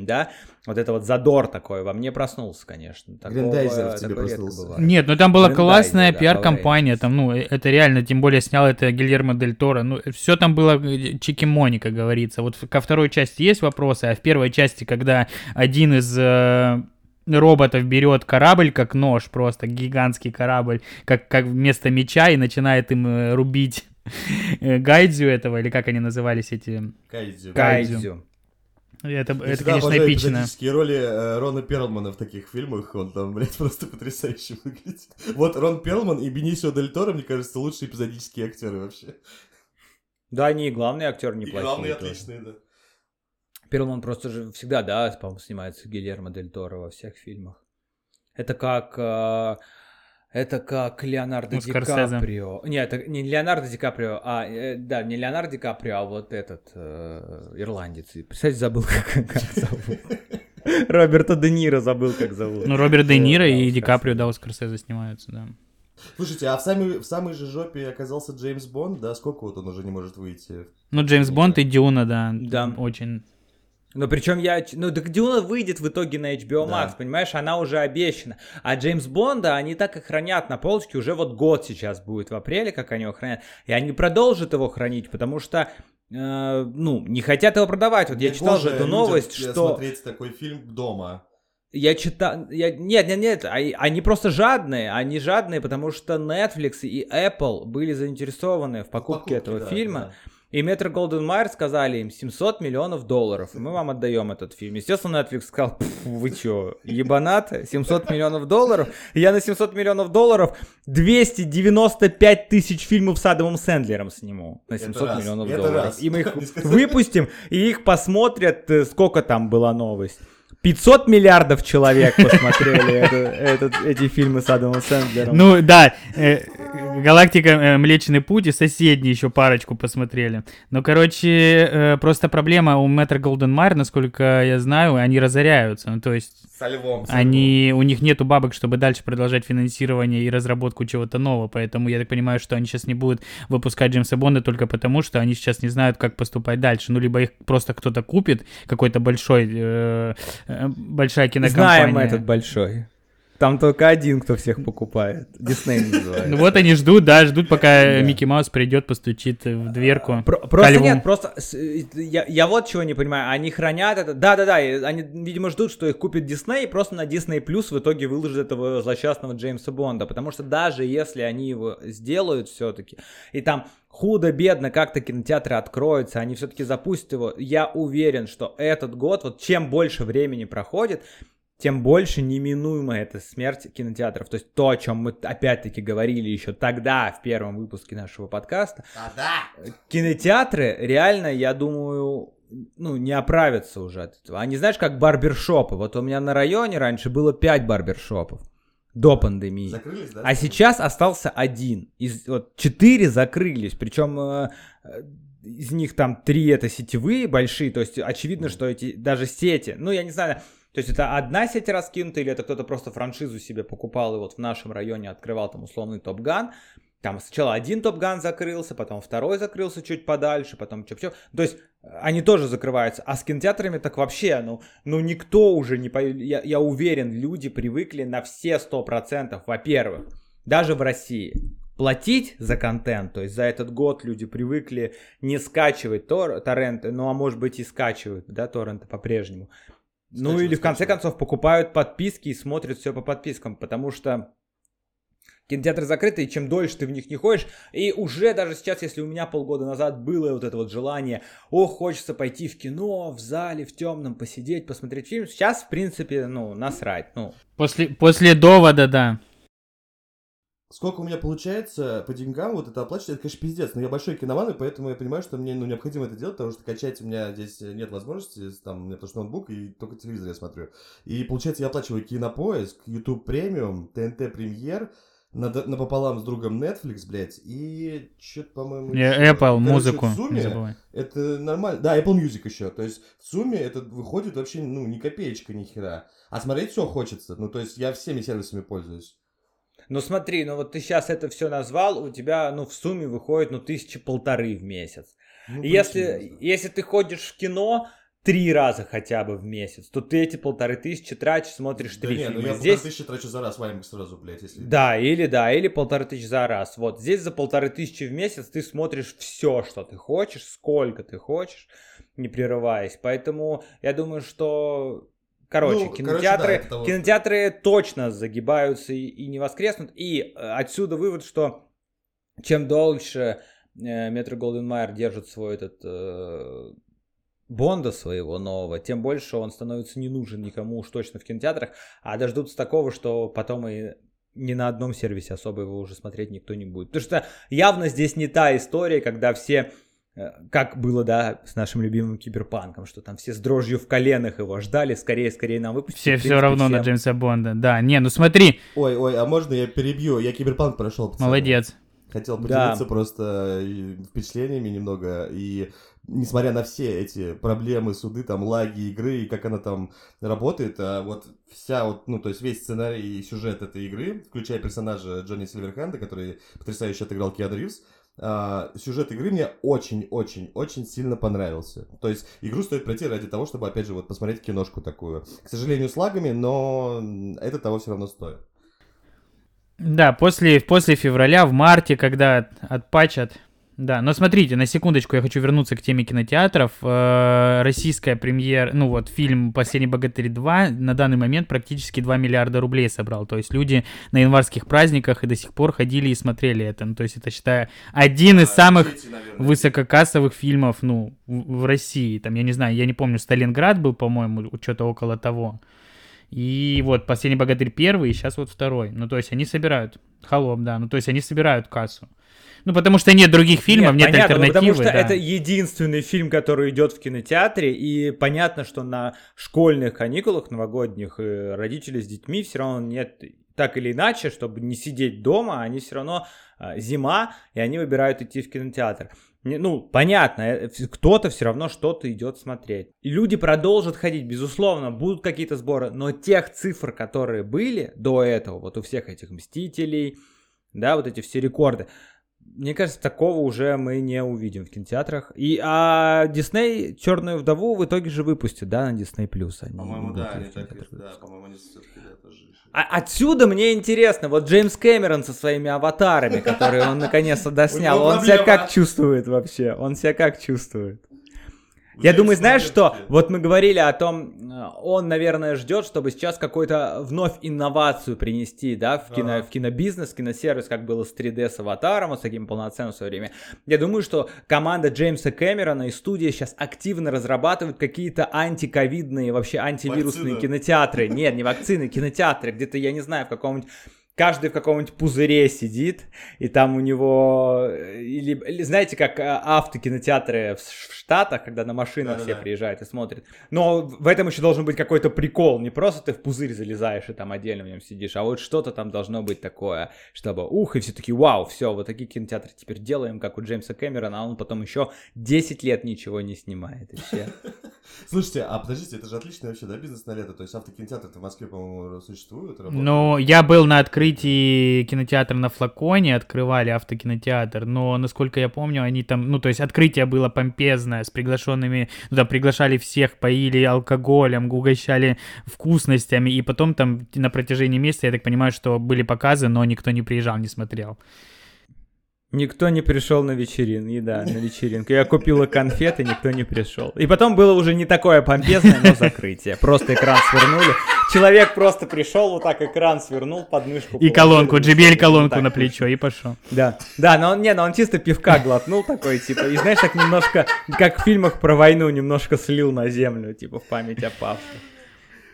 да, вот это вот задор такой во мне проснулся, конечно. Такого- Грендайзер тебе проснулся. Нет, ну там была классная да, пиар-компания, там, ну, э, это реально, тем более снял это Гильермо Дель Торо, ну, все там было э, чики-мони, как говорится. Вот ко второй части есть вопросы, а в первой части, когда один из э, роботов берет корабль как нож, просто гигантский корабль, как, как вместо меча, и начинает им рубить гайдзю этого, или как они назывались эти... Кайдзю. Кайдзю. Кайдзю. Это, Я это конечно, эпично. эпизодические роли э, Рона Перлмана в таких фильмах. Он там, блядь, просто потрясающе выглядит. Вот Рон Перлман и Бенисио Дель Торо, мне кажется, лучшие эпизодические актеры вообще. Да, они и главный актер И неплохие. главные тоже. отличные, да. Перлман просто же всегда, да, по-моему, снимается Гильермо Дель Торо во всех фильмах. Это как... э, это как Леонардо Ну, Ди Скорсезе. Каприо. Нет, это не Леонардо Ди Каприо, а... э, да, не Леонардо Ди Каприо, а вот этот э, ирландец. И, Представляете, забыл, как, как зовут. Роберта Де Ниро забыл, как зовут. Ну, Роберт Де Вот, Ниро и Ди. Каприо, да, у Скорсезе снимаются, да. Слушайте, а в самой, в самой же жопе оказался Джеймс Бонд, да? Сколько вот он уже не может выйти? Ну, Джеймс Бонд и Дюна, да. Да. Очень. Ну, причем я... Ну, так Дюна выйдет в итоге на HBO Max, Да. понимаешь? Она уже обещана. А Джеймс Бонда они так и хранят на полочке. Уже вот год сейчас будет в апреле, как они его хранят. И они продолжат его хранить, потому что... э, ну, не хотят его продавать. Вот я читал же эту новость, что... смотреть такой фильм дома. Я читал... Я... Нет, нет, нет. а- Они просто жадные. Они жадные, потому что Netflix и Apple были заинтересованы в покупке, Покупки, этого да, фильма. да. И Метро Голден Майер сказали им 700 миллионов долларов, мы вам отдаем этот фильм. Естественно, Netflix сказал, «Пф, вы чё, ебанат, 700 миллионов долларов? Я на 700 миллионов долларов 295 тысяч фильмов с Адамом Сэндлером сниму на Это 700 раз, миллионов это долларов. раз. И мы их выпустим, и их посмотрят, э, сколько там была новость. 500 миллиардов человек посмотрели это, это, эти фильмы с Адамом Сэндлером. Ну да, э, Галактика э, Млечный Путь и соседние еще парочку посмотрели. Ну, короче, э, просто проблема у Мэтра Голден Майер, насколько я знаю, они разоряются. Ну, то есть Со львом. они, у них нету бабок, чтобы дальше продолжать финансирование и разработку чего-то нового, поэтому я так понимаю, что они сейчас не будут выпускать Джеймса Бонда только потому, что они сейчас не знают, как поступать дальше. Ну, либо их просто кто-то купит, какой-то большой, э, э, большая кинокомпания. Знаем этот большой. Там только один, кто всех покупает. Дисней называется. Ну вот они ждут, да, ждут, пока. Микки Маус придет, постучит в дверку. Про- просто нет, просто я, вот чего не понимаю. Они хранят это. Да-да-да, они, видимо, ждут, что их купит Дисней, просто на Disney Плюс в итоге выложат этого злосчастного Джеймса Бонда. Потому что даже если они его сделают все-таки, и там худо-бедно как-то кинотеатры откроются, они все-таки запустят его, я уверен, что этот год, вот чем больше времени проходит, тем больше неминуема эта смерть кинотеатров. То есть то, о чем мы опять-таки говорили еще тогда, в первом выпуске нашего подкаста, кинотеатры реально, я думаю, ну, не оправятся уже от этого. Они, знаешь, как барбершопы. Вот у меня на районе раньше было 5 барбершопов до пандемии. Закрылись, да? А сейчас остался один. Из, вот, четыре закрылись. Причем э, э, из них там три это сетевые большие. То есть очевидно, что эти даже сети, ну, я не знаю, то есть это одна сеть раскинута, или это кто-то просто франшизу себе покупал и вот в нашем районе открывал там условный Top Gun. Там сначала один Top Gun закрылся, потом второй закрылся чуть подальше, потом чё-чё. То есть э, они тоже закрываются. А с кинотеатрами так вообще, ну, ну никто уже не... По... Я, я уверен, люди привыкли на все 100%, во-первых, даже в России. Платить за контент, то есть за этот год люди привыкли не скачивать тор- торренты, ну а может быть и скачивают, да, торренты по-прежнему. Ну Скачивают, или в конце скачивают. концов покупают подписки и смотрят все по подпискам, потому что кинотеатры закрыты, и чем дольше ты в них не ходишь, и уже даже сейчас, если у меня полгода назад было вот это вот желание, о, хочется пойти в кино, в зале, в темном, посидеть, посмотреть фильм, сейчас, в принципе, ну, насрать, ну, После, после довода, да. Сколько у меня получается по деньгам вот это оплачивать, это, конечно, пиздец. Но я большой киноман, и поэтому я понимаю, что мне ну, необходимо это делать, потому что качать у меня здесь нет возможности, там, у меня потому что ноутбук, и только телевизор я смотрю. И получается, я оплачиваю кинопоиск, YouTube премиум, ТНТ премьер, над- напополам с другом Netflix, блядь, и что-то, по-моему... Ещё. Apple, Короче, музыку, в не сумме забывай. это нормально. Да, Apple Music еще. То есть в сумме это выходит вообще, ну, ни копеечка, ни хера. А смотреть все хочется. Ну, то есть я всеми сервисами пользуюсь. Ну смотри, ну вот ты сейчас это все назвал, у тебя, ну, в сумме выходит, ну, тысячи полторы в месяц. Ну, если, да. если ты ходишь в кино три раза хотя бы в месяц, то ты эти полторы тысячи тратишь, смотришь Да три не, ну фильма. я Здесь, полторы тысячи трачу за раз, Ваймик сразу, блядь, если... да, или да, или полторы тысячи за раз. Вот здесь за полторы тысячи в месяц ты смотришь все, что ты хочешь, сколько ты хочешь, не прерываясь. Поэтому я думаю, что Короче, Ну, короче, кинотеатры, да, это того кинотеатры точно загибаются и, и не воскреснут. И э, отсюда вывод, что чем дольше э, Метро Голден Майер держит свой этот э, Бонда своего нового, тем больше он становится не нужен никому уж точно в кинотеатрах, а дождутся такого, что потом и ни на одном сервисе особо его уже смотреть никто не будет. Потому что явно здесь не та история, когда все как было, да, с нашим любимым киберпанком, что там все с дрожью в коленах его ждали, скорее, скорее нам выпустить. Все В все принципе, равно на всем- Джеймса Бонда. Да, не, ну смотри, Ой, ой, а можно я перебью? Я киберпанк прошел, пацаны. молодец. Хотел Да. поделиться просто и впечатлениями немного. И несмотря на все эти проблемы, суды, там, лаги игры и как она там работает, а вот вся вот, ну, то есть весь сценарий и сюжет этой игры, включая персонажа Джонни Сильверхенда, который потрясающе отыграл Киану Ривз, а, сюжет игры мне очень-очень-очень сильно понравился. То есть игру стоит пройти ради того, чтобы, опять же, вот посмотреть киношку такую. К сожалению, с лагами, но это того все равно стоит. Да, после, после февраля, в марте, когда от- отпачат. Да, но смотрите, на секундочку я хочу вернуться к теме кинотеатров. Э, Российская премьера, ну вот, фильм «Последний богатырь 2» на данный момент практически 2 миллиарда рублей собрал. То есть люди на январских праздниках и до сих пор ходили и смотрели это. Ну, то есть это, считаю, один из самых высококассовых фильмов, ну, в, в России. Там, я не знаю, я не помню, Сталинград был, по-моему, что-то около того. И вот «Последний богатырь» первый, и сейчас вот второй. Ну, то есть они собирают. «Холоп», да. Ну, то есть они собирают кассу. Ну, потому что нет других фильмов, нет, нет понятно, альтернативы. Потому что да. это единственный фильм, который идет в кинотеатре, и понятно, что на школьных каникулах новогодних э, родители с детьми все равно нет так или иначе, чтобы не сидеть дома, они все равно э, зима, и они выбирают идти в кинотеатр. Ну, понятно, э, кто-то все равно что-то идет смотреть. И люди продолжат ходить, безусловно, будут какие-то сборы, но тех цифр, которые были до этого, вот у всех этих Мстителей, да, вот эти все рекорды, мне кажется, такого уже мы не увидим в кинотеатрах. И а Дисней Черную вдову в итоге же выпустит, да, на Disney Плюс. По-моему, да, они так, да, по-моему, они все-таки да, тоже. А отсюда мне интересно, вот Джеймс Кэмерон со своими аватарами, которые он наконец-то доснял, он себя как чувствует вообще? Он себя как чувствует? Я думаю, знаешь что? Вот мы говорили о том, э, он, наверное, ждет, чтобы сейчас какую-то вновь инновацию принести, да, в, кино, в кинобизнес, киносервис, как было с 3D с аватаром, вот с таким полноценным в свое время. Я думаю, что команда Джеймса Кэмерона и студия сейчас активно разрабатывают какие-то антиковидные, вообще антивирусные Вакцина. кинотеатры. Нет, не вакцины, кинотеатры. Где-то, я не знаю, в каком-нибудь каждый в каком-нибудь пузыре сидит, и там у него... Или, или знаете, как э, автокинотеатры в Штатах, когда на машинах Да-да-да. все приезжают и смотрят. Но в этом еще должен быть какой-то прикол. Не просто ты в пузырь залезаешь и там отдельно в нем сидишь, а вот что-то там должно быть такое, чтобы ух, и все таки вау, все, вот такие кинотеатры теперь делаем, как у Джеймса Кэмерона, а он потом еще 10 лет ничего не снимает, и все. Слушайте, а подождите, это же отличный вообще, да, бизнес на лето? То есть автокинотеатры в Москве, по-моему, существуют? Ну, я был на открытии открытии кинотеатра на флаконе, открывали автокинотеатр, но, насколько я помню, они там, ну, то есть открытие было помпезное, с приглашенными, ну, да, приглашали всех, поили алкоголем, угощали вкусностями, и потом там на протяжении месяца, я так понимаю, что были показы, но никто не приезжал, не смотрел. Никто не пришел на вечеринку, да, на вечеринку. Я купила конфеты, никто не пришел. И потом было уже не такое помпезное, но закрытие. Просто экран свернули. Человек просто пришел, вот так экран свернул, подмышку. И колонку, JBL колонку на плечо, и пошел. Да, да, но он, не, но он чисто пивка глотнул такой, типа, и знаешь, так немножко, как в фильмах про войну, немножко слил на землю, типа, в память о павших.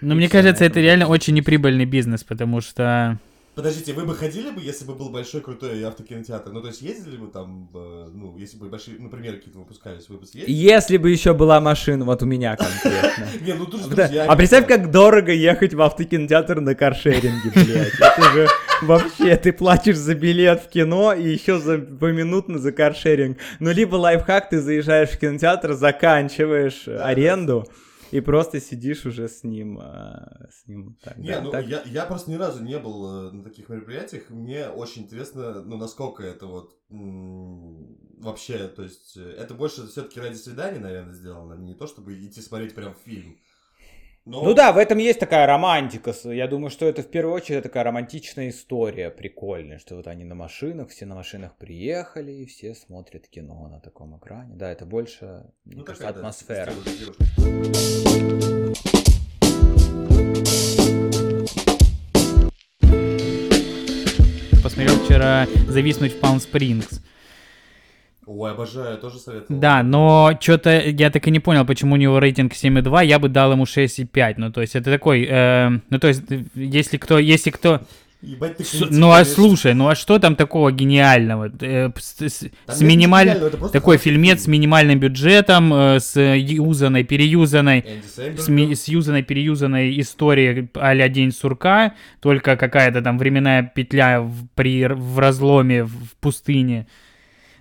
Ну, мне кажется, это реально очень неприбыльный бизнес, потому что Подождите, вы бы ходили бы, если бы был большой крутой автокинотеатр? Ну, то есть ездили бы там, ну, если бы большие, например, какие-то выпускались, вы бы съездили? Если бы еще была машина, вот у меня конкретно. Не, ну тут А представь, как дорого ехать в автокинотеатр на каршеринге, блядь. Это же вообще, ты платишь за билет в кино и еще за поминутно за каршеринг. Ну, либо лайфхак, ты заезжаешь в кинотеатр, заканчиваешь аренду, и просто сидишь уже с ним, а, с ним так, Не, да, ну так? Я, я просто ни разу не был э, на таких мероприятиях. Мне очень интересно, ну, насколько это вот вообще, то есть, э, это больше все-таки ради свидания, наверное, сделано, не то, чтобы идти смотреть прям фильм. Но... Ну да, в этом есть такая романтика. Я думаю, что это в первую очередь такая романтичная история, прикольная, что вот они на машинах, все на машинах приехали, и все смотрят кино на таком экране. Да, это больше, мне ну, кажется, такая, атмосфера. Да, Посмотрел вчера «Зависнуть в Палм Спрингс». Ой, обожаю, тоже советую. Да, но что-то я так и не понял, почему у него рейтинг 7,2, я бы дал ему 6,5. Ну, то есть это такой, э, ну, то есть если кто, если кто... Ебать, ты с, ну а слушай, ну а что там такого гениального? Э, с, с, с минималь... Такой фильмец с минимальным бюджетом, э, с юзанной, переюзанной, с, ми... с юзанной, переюзанной историей а-ля День сурка, только какая-то там временная петля в, при, в разломе в пустыне.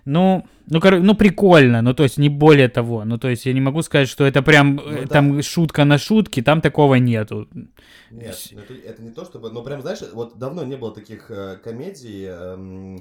Ну, ну, кор... ну, прикольно, ну, то есть не более того. Ну, то есть я не могу сказать, что это прям ну, э, там да. шутка на шутке, там такого нету. Нет, это, это не то чтобы... Ну, прям, знаешь, вот давно не было таких э, комедий... Э,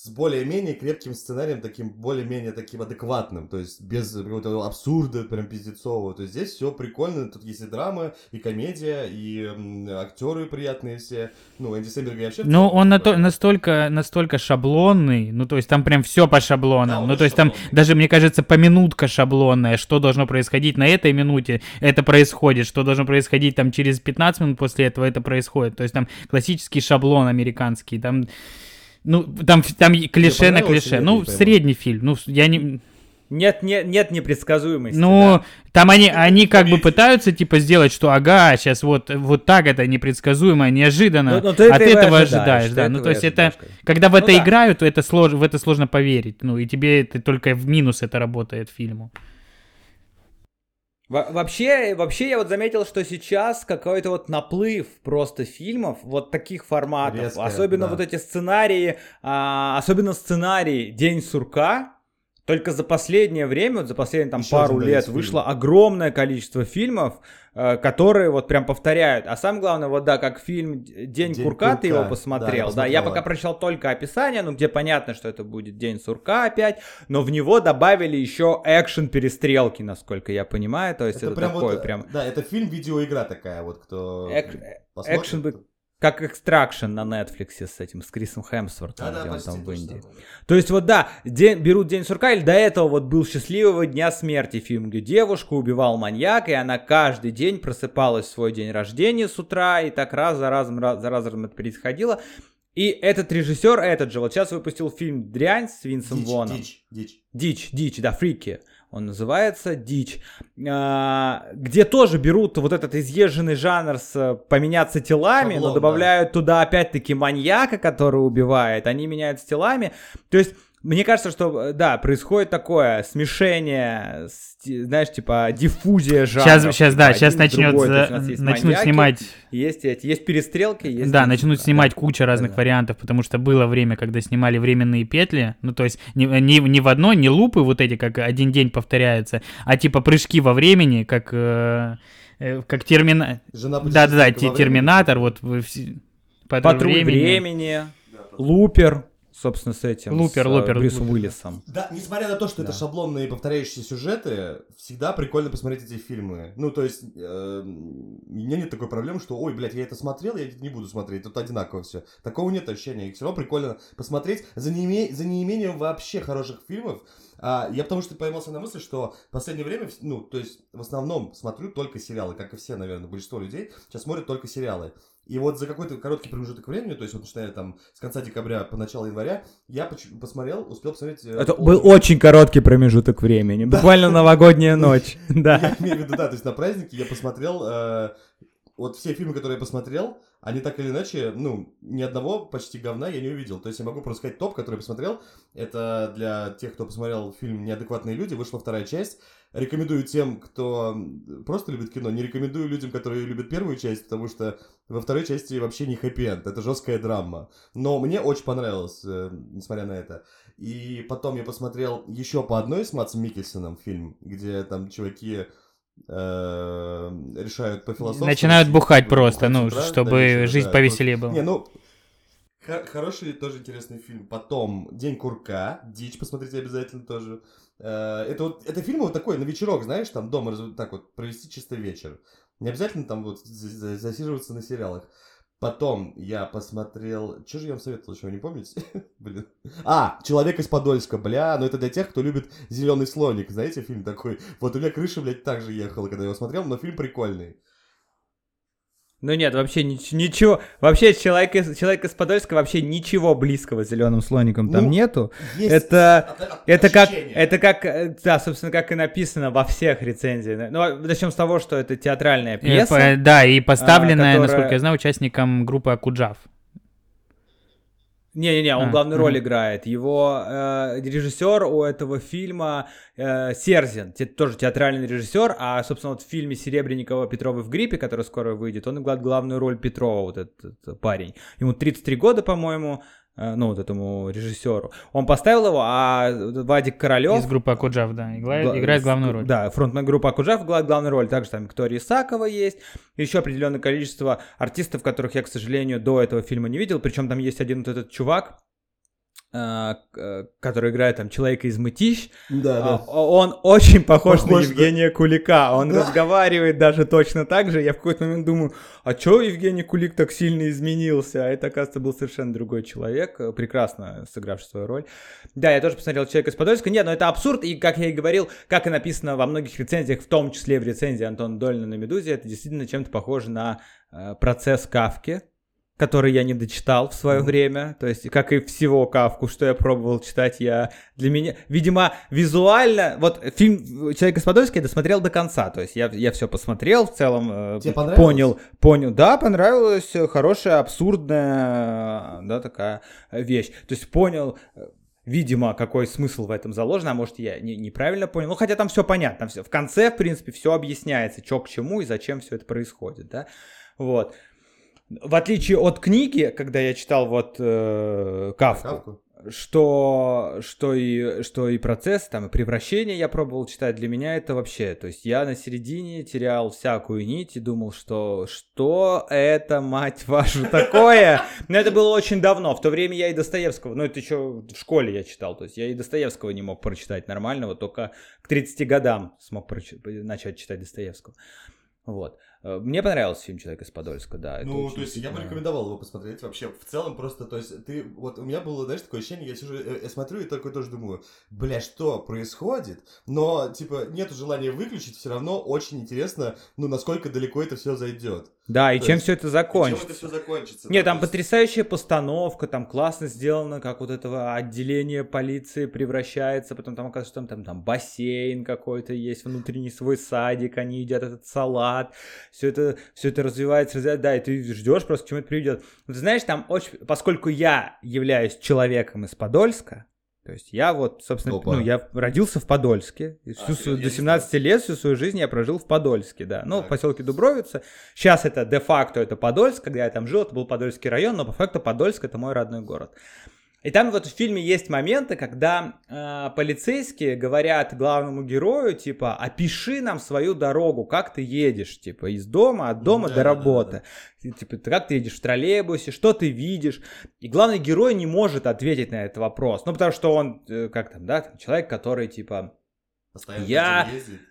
с более-менее крепким сценарием, таким более-менее таким адекватным, то есть без какого-то абсурда, прям пиздецового. То есть здесь все прикольно, тут есть и драма, и комедия, и м, актеры приятные все. Ну, Энди Сэмберга вообще... Ну, он на то, настолько, настолько шаблонный, ну, то есть там прям все по шаблонам. Да, ну, то есть шаблонный. там даже, мне кажется, поминутка шаблонная, что должно происходить на этой минуте, это происходит, что должно происходить там через 15 минут после этого, это происходит. То есть там классический шаблон американский, там... Ну, там, там клише на клише. Ну, средний фильм. Ну, я не... Нет, нет, нет непредсказуемости. Ну, да. там они, они как бы пытаются, типа, сделать, что ага, сейчас вот, вот так это непредсказуемо, неожиданно, Ну, ну, ты а этого ты этого ожидаешь, да. Ну, то есть это, когда в Ну это да. играют, то это слож, в это сложно поверить. Ну, и тебе это только в минус это работает фильму. Во- Вообще, вообще я вот заметил, что сейчас какой-то вот наплыв просто фильмов вот таких форматов, Резко, особенно да. вот эти сценарии, а, особенно сценарий День сурка. Только за последнее время, вот за последние там пару лет фильм. вышло огромное количество фильмов, э, которые вот прям повторяют. А самое главное, вот да, как фильм День, День курка, ты его курка, посмотрел. да, Да, я пока прочитал только описание, ну где понятно, что это будет День сурка опять, но в него добавили еще экшен перестрелки, насколько я понимаю. То есть это, такой вот, прям Да, это фильм-видеоигра такая вот, кто Эк- посмотрит, экшен бы- то- как экстракшн на Netflix с этим, с Крисом Хемсвортом, где он там в Индии. То есть вот да, день, берут День сурка, или до этого вот был Счастливого дня смерти фильм, где девушку убивал маньяк, и она каждый день просыпалась в свой день рождения с утра, и так раз за разом, раз за разом это происходило. И этот режиссер, этот же, вот сейчас выпустил фильм «Дрянь» с Винсом Дичь, Воном. дичь, дичь. Дичь, дичь, да, фрики. Он называется Дичь. А, где тоже берут вот этот изъезженный жанр с э, поменяться телами, Шаблон, но добавляют туда опять-таки маньяка, который убивает. Они меняются телами. То есть, мне кажется, что, э, да, происходит такое смешение, знаешь, типа диффузия жанров. Сейчас, сейчас, типа, да, один сейчас начнет, другой. Есть начнут маньяки, снимать Есть эти, есть перестрелки, есть... да, начнут да. снимать куча разных Да. вариантов, потому что было время, когда снимали временные петли, ну то есть не, не, не в одной, не лупы вот эти, как один день повторяется, а типа прыжки во времени, как, э, э, как термина... Да-да-да, терминатор, вот патруль Патруль времени. времени, Лупер, собственно, с этим. Лупер, с, э, Лупер, Брюсом Лупер. Уиллисом. Да, несмотря на то, что это Да. шаблонные повторяющиеся сюжеты, всегда прикольно посмотреть эти фильмы. Ну, то есть, э, у меня нет такой проблемы, что, ой, блядь, я это смотрел, я это не буду смотреть, тут одинаково все. Такого нет ощущения. И все равно прикольно посмотреть за, неиме- за неимением вообще хороших фильмов. А, я потому что поймался на мысли, что в последнее время, ну, то есть, в основном смотрю только сериалы, как и все, наверное, большинство людей сейчас смотрят только сериалы. И вот за какой-то короткий промежуток времени, то есть вот начиная там с конца декабря по начало января, я посмотрел, успел посмотреть... э, Это пол- был очень короткий промежуток времени. Буквально новогодняя ночь. Да. Я имею в виду, да, то есть на празднике я посмотрел, э, вот все фильмы, которые я посмотрел, они так или иначе, ну, ни одного почти говна я не увидел. То есть я могу просто сказать топ, который я посмотрел. Это для тех, кто посмотрел фильм «Неадекватные люди», вышла вторая часть. Рекомендую тем, кто просто любит кино. Не рекомендую людям, которые любят первую часть, потому что во второй части вообще не хэппи-энд. Это жесткая драма. Но мне очень понравилось, э, несмотря на это. И потом я посмотрел еще по одной с Матсом Микельсоном фильм, где там чуваки э, решают по философии. Начинают бухать просто, ну, чтобы жизнь повеселее была. Не, ну, хо- хороший, тоже интересный фильм. Потом «День курка», «Дичь», посмотрите обязательно тоже. Э, Это вот, это фильм вот такой, на вечерок, знаешь, там дома так вот провести чисто вечер. Не обязательно там вот за- за- засиживаться на сериалах. Потом я посмотрел... Что же я вам советовал, еще вы не помните? Блин. А, «Человек из Подольска», бля, ну это для тех, кто любит «Зеленый слоник», знаете, фильм такой. Вот у меня крыша, блядь, так же ехала, когда я его смотрел, но фильм прикольный. Ну нет, вообще нич- ничего. Вообще человек из, человек из Подольска вообще ничего близкого с зеленым слоником там Ну, нету. Есть Это- от- от- Это как, это как, э, да, собственно, как и написано во всех рецензиях. Ну, а начнем с того, что это театральная Э, пьеса. по- Да, и поставленная, которая- насколько я знаю, участником группы Акуджав. Не-не-не, он А, главную ага. роль играет. Его э, режиссер у этого фильма э, Серзин, те- тоже театральный режиссер, а, собственно, вот в фильме Серебренникова Петрова в гриппе, который скоро выйдет, он играет главную роль Петрова, вот этот, этот парень. Ему 33 года, по-моему, ну, вот этому режиссеру. Он поставил его, а Вадик Королев... Из группы Акуджав, да, играет, играет главную роль. Да, фронтмен группа Акуджав играет главную роль. Также там Виктория Исакова есть. Еще определенное количество артистов, которых я, к сожалению, до этого фильма не видел. Причем там есть один вот этот чувак, э, э, который играет там человека из Мытищ. Да, А, да. Он очень похож, Похож, на да. Евгения Кулика. Он Да. разговаривает даже точно так же. Я в какой-то момент думаю, а чё Евгений Кулик так сильно изменился? А это, оказывается, был совершенно другой человек, э, прекрасно сыгравший свою роль. Да, я тоже посмотрел «Человека из Подольска». Нет, но это абсурд, и, как я и говорил, как и написано во многих рецензиях, в том числе в рецензии Антона Дольна на «Медузе», это действительно чем-то похоже на э, процесс Кавки. Который я не дочитал в свое время, то есть, как и всего Кавку, что я пробовал читать, я для меня, видимо, визуально, вот фильм «Человек из Подольска» я досмотрел до конца, то есть я, я все посмотрел в целом, э, Тебе понравилось? понял, понял, да, понравилась, э, хорошая, абсурдная, да, такая вещь, то есть понял, э, видимо, какой смысл в этом заложен, а может я не, неправильно понял, ну хотя там все понятно, все, в конце, в принципе, все объясняется, что к чему и зачем все это происходит, да, вот. В отличие от книги, когда я читал вот э, Кавку, Кавку? что, что, и, что и процесс, там, и превращение я пробовал читать, для меня это вообще, то есть я на середине терял всякую нить и думал, что что это, мать вашу, такое? Но это было очень давно, в то время я и Достоевского, ну это еще в школе я читал, то есть я и Достоевского не мог прочитать нормального, только к 30 годам смог прочи- начать читать Достоевского. Вот. Э, Мне понравился фильм «Человек из Подольска», да. Ну, то есть я бы рекомендовал его посмотреть вообще. В целом просто, то есть ты, вот у меня было, знаешь, такое ощущение, я сижу, э, я смотрю и такой тоже думаю, бля, что происходит? Но, типа, нету желания выключить, все равно очень интересно, ну, насколько далеко это все зайдет. Да, и То чем есть, все это Чем закончится? это все закончится? Нет, да, там есть- потрясающая постановка, там классно сделано, как вот этого отделения полиции превращается, потом там оказывается, что там, там, там бассейн какой-то есть, внутренний свой садик, они едят этот салат, все это, все это развивается, развивается, да, и ты ждешь просто, к чему это приведет. Но ты знаешь, там очень, поскольку я являюсь человеком из Подольска, то есть я вот, собственно, Опа. ну, я родился в Подольске, и всю А, свою- до не 17 лет всю свою жизнь я прожил в Подольске, да, ну, в Так. поселке Дубровица, Сейчас это де-факто это Подольск, когда я там жил, это был Подольский район, но по факту Подольск это мой родной город. И там вот в фильме есть моменты, когда э, полицейские говорят главному герою, типа, опиши нам свою дорогу, как ты едешь, типа, из дома, от дома Да, до да, да, работы. И, Типа, как ты едешь в троллейбусе, что ты видишь. И главный герой не может ответить на этот вопрос. Ну, потому что он, э, как там, да, там, человек, который, типа, Постоянно я-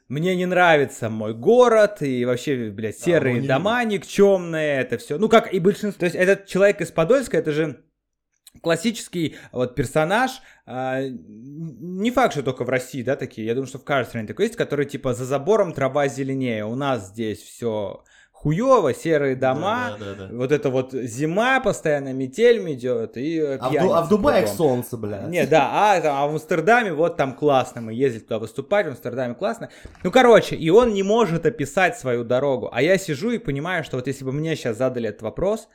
мне не нравится мой город, и вообще, блядь, Да, серые не дома никчемные, это все. Ну, как и большинство. То есть, этот человек из Подольска, это же классический вот персонаж, а, не факт, что только в России, да, такие, я думаю, что в каждой стране такой есть, который типа за забором трава зеленее, у нас здесь все хуево, серые дома, Да, да, да, вот это вот зима, постоянно метель идет, и А в, Ду- а в Дубае кругом. солнце, бля. Не, да, а, там, а в Амстердаме вот там классно, мы ездили туда выступать, в Амстердаме классно. Ну, короче, и он не может описать свою дорогу, а я сижу и понимаю, что вот если бы мне сейчас задали этот вопрос,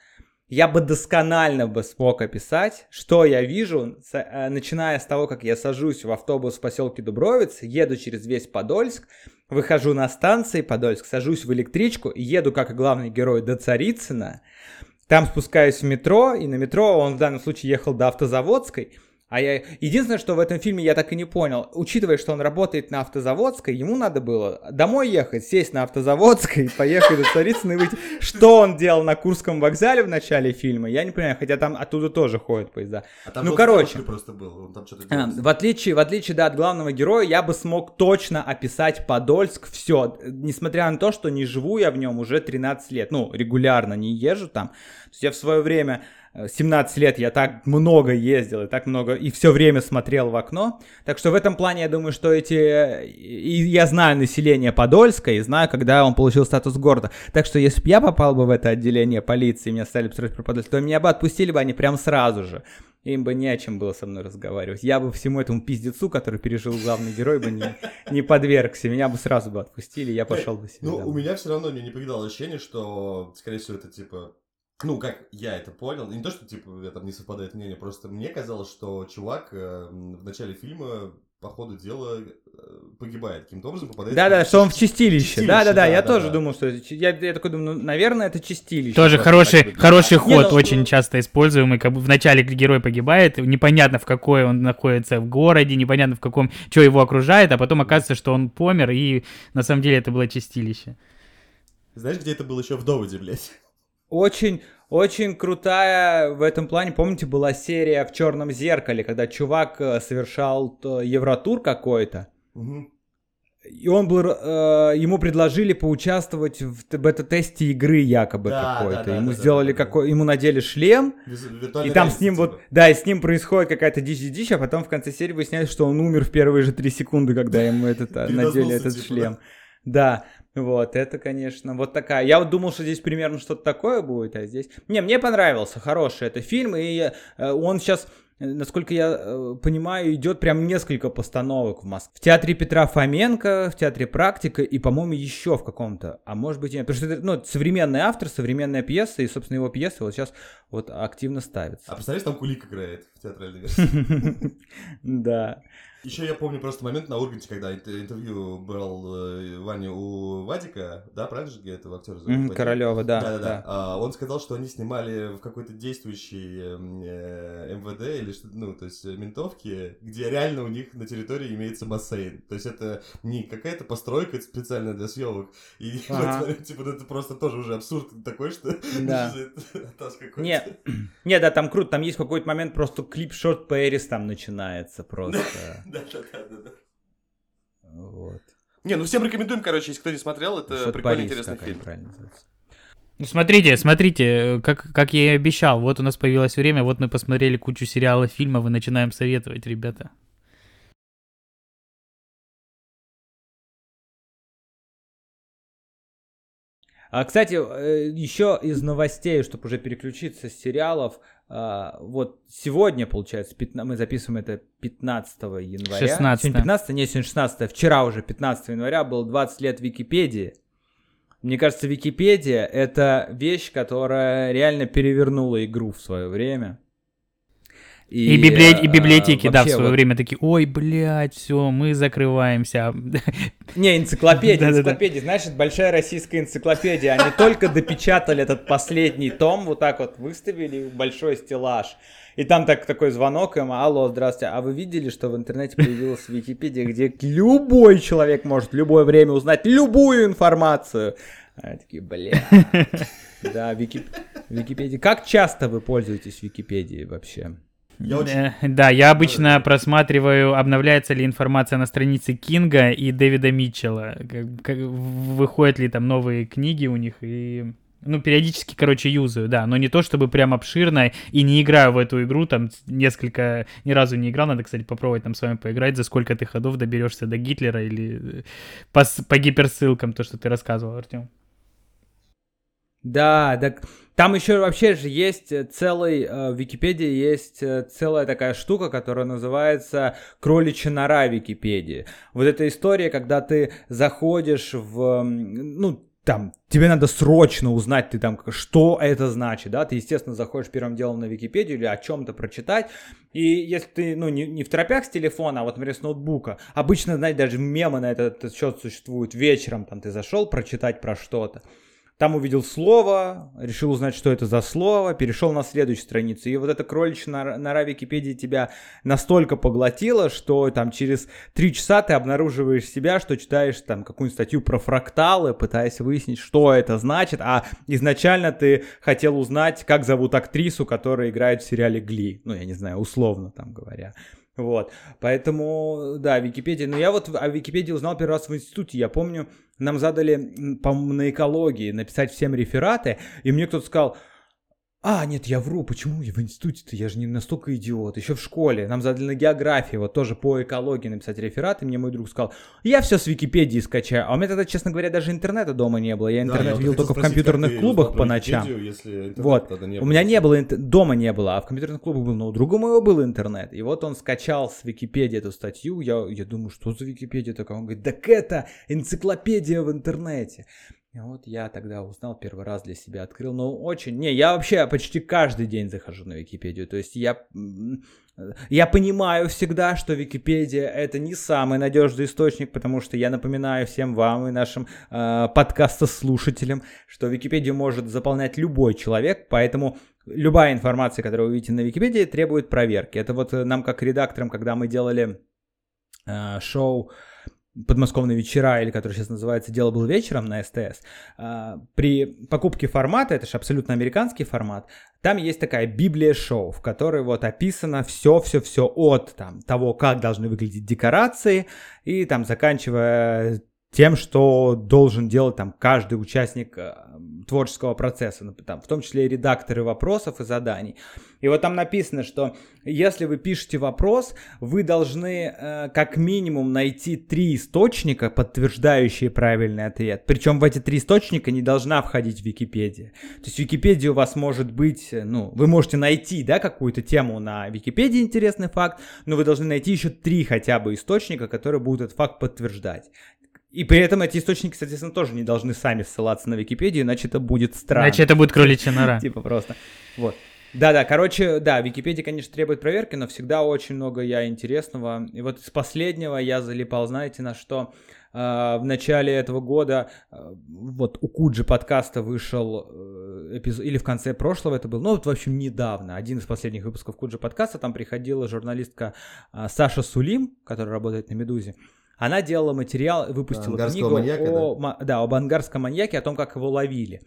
я бы досконально бы смог описать, что я вижу, э, начиная с того, как я сажусь в автобус в поселке Дубровец, еду через весь Подольск, выхожу на станции Подольск, сажусь в электричку, еду как главный герой до Царицына, там спускаюсь в метро, и на метро он в данном случае ехал до Автозаводской. А я... Единственное, что в этом фильме я так и не понял, учитывая, что он работает на Автозаводской, ему надо было домой ехать, сесть на Автозаводской, поехать до Царицына и выйти. Что он делал на Курском вокзале в начале фильма, я не понимаю, хотя там оттуда тоже ходят поезда. А там Ну, короче. просто был, он там что-то А. В отличие, в отличие, да, от главного героя, я бы смог точно описать Подольск все, несмотря на то, что не живу я в нем уже 13 лет, ну, регулярно не езжу там. То есть я в свое время, 17 лет, я так много ездил и так много, и все время смотрел в окно. Так что в этом плане я думаю, что эти... э, И я знаю население Подольска, и знаю, когда он получил статус города. Так что если бы я попал бы в это отделение полиции, и меня стали спрашивать про Подольск, то меня бы отпустили бы они прям сразу же. Им бы не о чем было со мной разговаривать. Я бы всему этому пиздецу, который пережил главный герой, бы не, не подвергся. Меня бы сразу бы отпустили, я пошел бы себе Ну, домой. у меня все равно не покидало ощущение, что, скорее всего, это типа... Ну, как я это понял, не то, что, типа, там не совпадает мнение, просто мне казалось, что чувак э, в начале фильма по ходу дела э, погибает каким-то образом, попадает... Да-да, что он в чистилище. Да-да-да, да, я да, тоже да. думал, что... Я, я такой думаю, ну, наверное, это чистилище. Тоже Просто хороший, так хороший ход, ну, очень ну, часто используемый. Как бы вначале герой погибает, непонятно в какой он находится в городе, непонятно в каком, что его окружает, а потом оказывается, что он помер, и на самом деле это было чистилище. Знаешь, где это было еще в доводе, блядь? Очень, очень крутая в этом плане. Помните, была серия в Черном зеркале, когда чувак э, совершал э, евротур какой-то. Мгм. И он был, э, ему предложили поучаствовать в бета-тесте игры якобы Да, какой-то. да, да, ему да, сделали да, да. какой, ему надели шлем, Визу- и там с ним типа. вот, да, и с ним происходит какая-то дичь-дичь, а потом в конце серии выясняется, что он умер в первые же три секунды, когда ему этот, а, надели этот типа, шлем. Да, Вот, это, конечно, вот такая. Я вот думал, что здесь примерно что-то такое будет, а здесь... Не, мне понравился, хороший это фильм, и э, он сейчас насколько я э, понимаю, идет прям несколько постановок в Москве. В театре Петра Фоменко, в театре Практика и, по-моему, еще в каком-то. А может быть, нет. Потому что это ну, современный автор, современная пьеса, и, собственно, его пьесы вот сейчас вот активно ставятся. А представляешь, там Кулик играет в театральной версии? Да. Еще я помню просто момент на Урганте, когда интервью брал э, Ваня у Вадика, да, правильно же этого актера зовут? Королева, да. Да, да, да. А, он сказал, что они снимали в какой-то действующей э, МВД или что, ну, то есть ментовке, где реально у них на территории имеется бассейн. То есть это не какая-то постройка специальная для съемок. И типа, это просто тоже уже абсурд такой, что да. Нет, нет, да, там круто, там есть какой-то момент, просто клип Шорт Пэрис там начинается просто. Да-да-да. Вот. Не, ну всем рекомендуем, короче, если кто не смотрел, это Что прикольный, интересный фильм. Ну, смотрите, смотрите, как, как я и обещал, вот у нас появилось время, вот мы посмотрели кучу сериалов, фильмов и начинаем советовать, ребята. А, кстати, э, еще из новостей, чтобы уже переключиться с сериалов, а, вот сегодня, получается, 15, мы записываем это 15 января. 16. Сегодня 15, нет, сегодня 16. Вчера уже 15 января было 20 лет Википедии. Мне кажется, Википедия — это вещь, которая реально перевернула игру в свое время. И, и, библи... и библиотеки, да, в свое вот... время такие, ой, блядь, все, мы закрываемся. Не, энциклопедия, энциклопедия, знаешь, это большая российская энциклопедия. Они только допечатали этот последний том, вот так вот выставили большой стеллаж. И там так, такой звонок им, алло, здравствуйте, а вы видели, что в интернете появилась Википедия, где любой человек может в любое время узнать любую информацию? А такие, бля. Да, Вики... Википедия. Как часто вы пользуетесь Википедией вообще? Я очень... Э, да, я обычно просматриваю, обновляется ли информация на странице Кинга и Дэвида Митчелла, как, как, выходят ли там новые книги у них, и ну, периодически, короче, юзаю, да, но не то, чтобы прям обширно, и не играю в эту игру, там, несколько, ни разу не играл, надо, кстати, попробовать там с вами поиграть, за сколько ты ходов доберешься до Гитлера или э, по, по гиперссылкам, то, что ты рассказывал, Артем. Да, так там еще вообще же есть целый, э, в Википедии есть э, целая такая штука, которая называется кроличья нора Википедии. Вот эта история, когда ты заходишь в, ну, там, тебе надо срочно узнать, ты там, что это значит, да, ты, естественно, заходишь первым делом на Википедию или о чем-то прочитать, и если ты, ну, не, не в тропях с телефона, а вот, например, с ноутбука, обычно, знаете, даже мемы на этот счет существуют, вечером там ты зашел прочитать про что-то, там увидел слово, решил узнать, что это за слово, перешел на следующую страницу. И вот эта кроличья нора, нора Википедии тебя настолько поглотила, что там через три часа ты обнаруживаешь себя, что читаешь там какую-нибудь статью про фракталы, пытаясь выяснить, что это значит. А изначально ты хотел узнать, как зовут актрису, которая играет в сериале Гли. Ну, я не знаю, условно там говоря. Вот, поэтому, да, Википедия. Но я вот о Википедии узнал первый раз в институте. Я помню, нам задали, по-моему, на экологии написать всем рефераты, и мне кто-то сказал, а, нет, я вру, почему я в институте-то, я же не настолько идиот. Еще в школе нам задали на географии, вот тоже по экологии написать реферат, и мне мой друг сказал, я все с Википедии скачаю. А у меня тогда, честно говоря, даже интернета дома не было. Я интернет да, видел только в компьютерных клубах по ночам. Вот, у меня не было, дома не было, а в компьютерных клубах был, но у друга моего был интернет. И вот он скачал с Википедии эту статью, я, я думаю, что за Википедия такая? Он говорит, так это энциклопедия в интернете. И вот я тогда узнал, первый раз для себя открыл. Ну, очень... Не, я вообще почти каждый день захожу на Википедию. То есть я... Я понимаю всегда, что Википедия это не самый надежный источник, потому что я напоминаю всем вам и нашим э, подкастослушателям, что Википедию может заполнять любой человек, поэтому любая информация, которую вы видите на Википедии, требует проверки. Это вот нам как редакторам, когда мы делали э, шоу подмосковные вечера, или который сейчас называется «Дело было вечером» на СТС, а, при покупке формата, это же абсолютно американский формат, там есть такая библия шоу, в которой вот описано все-все-все от там, того, как должны выглядеть декорации, и там заканчивая тем, что должен делать там каждый участник э, творческого процесса, там, в том числе и редакторы вопросов и заданий. И вот там написано, что если вы пишете вопрос, вы должны э, как минимум найти три источника, подтверждающие правильный ответ. Причем в эти три источника не должна входить Википедия. То есть Википедия у вас может быть, э, ну, вы можете найти, да, какую-то тему на Википедии, интересный факт, но вы должны найти еще три хотя бы источника, которые будут этот факт подтверждать. И при этом эти источники, соответственно, тоже не должны сами ссылаться на Википедию, иначе это будет странно. Иначе это будет кроличья нора. Типа просто. Вот. Да-да, короче, да, Википедия, конечно, требует проверки, но всегда очень много я интересного. И вот из последнего я залипал, знаете, на что? Uh, в начале этого года uh, вот у Куджи подкаста вышел uh, эпизод, или в конце прошлого это был, ну вот в общем недавно, один из последних выпусков Куджи подкаста, там приходила журналистка Саша Сулим, которая работает на Медузе, она делала материал, выпустила книгу маньяка, о, да? да, об ангарском маньяке, о том, как его ловили.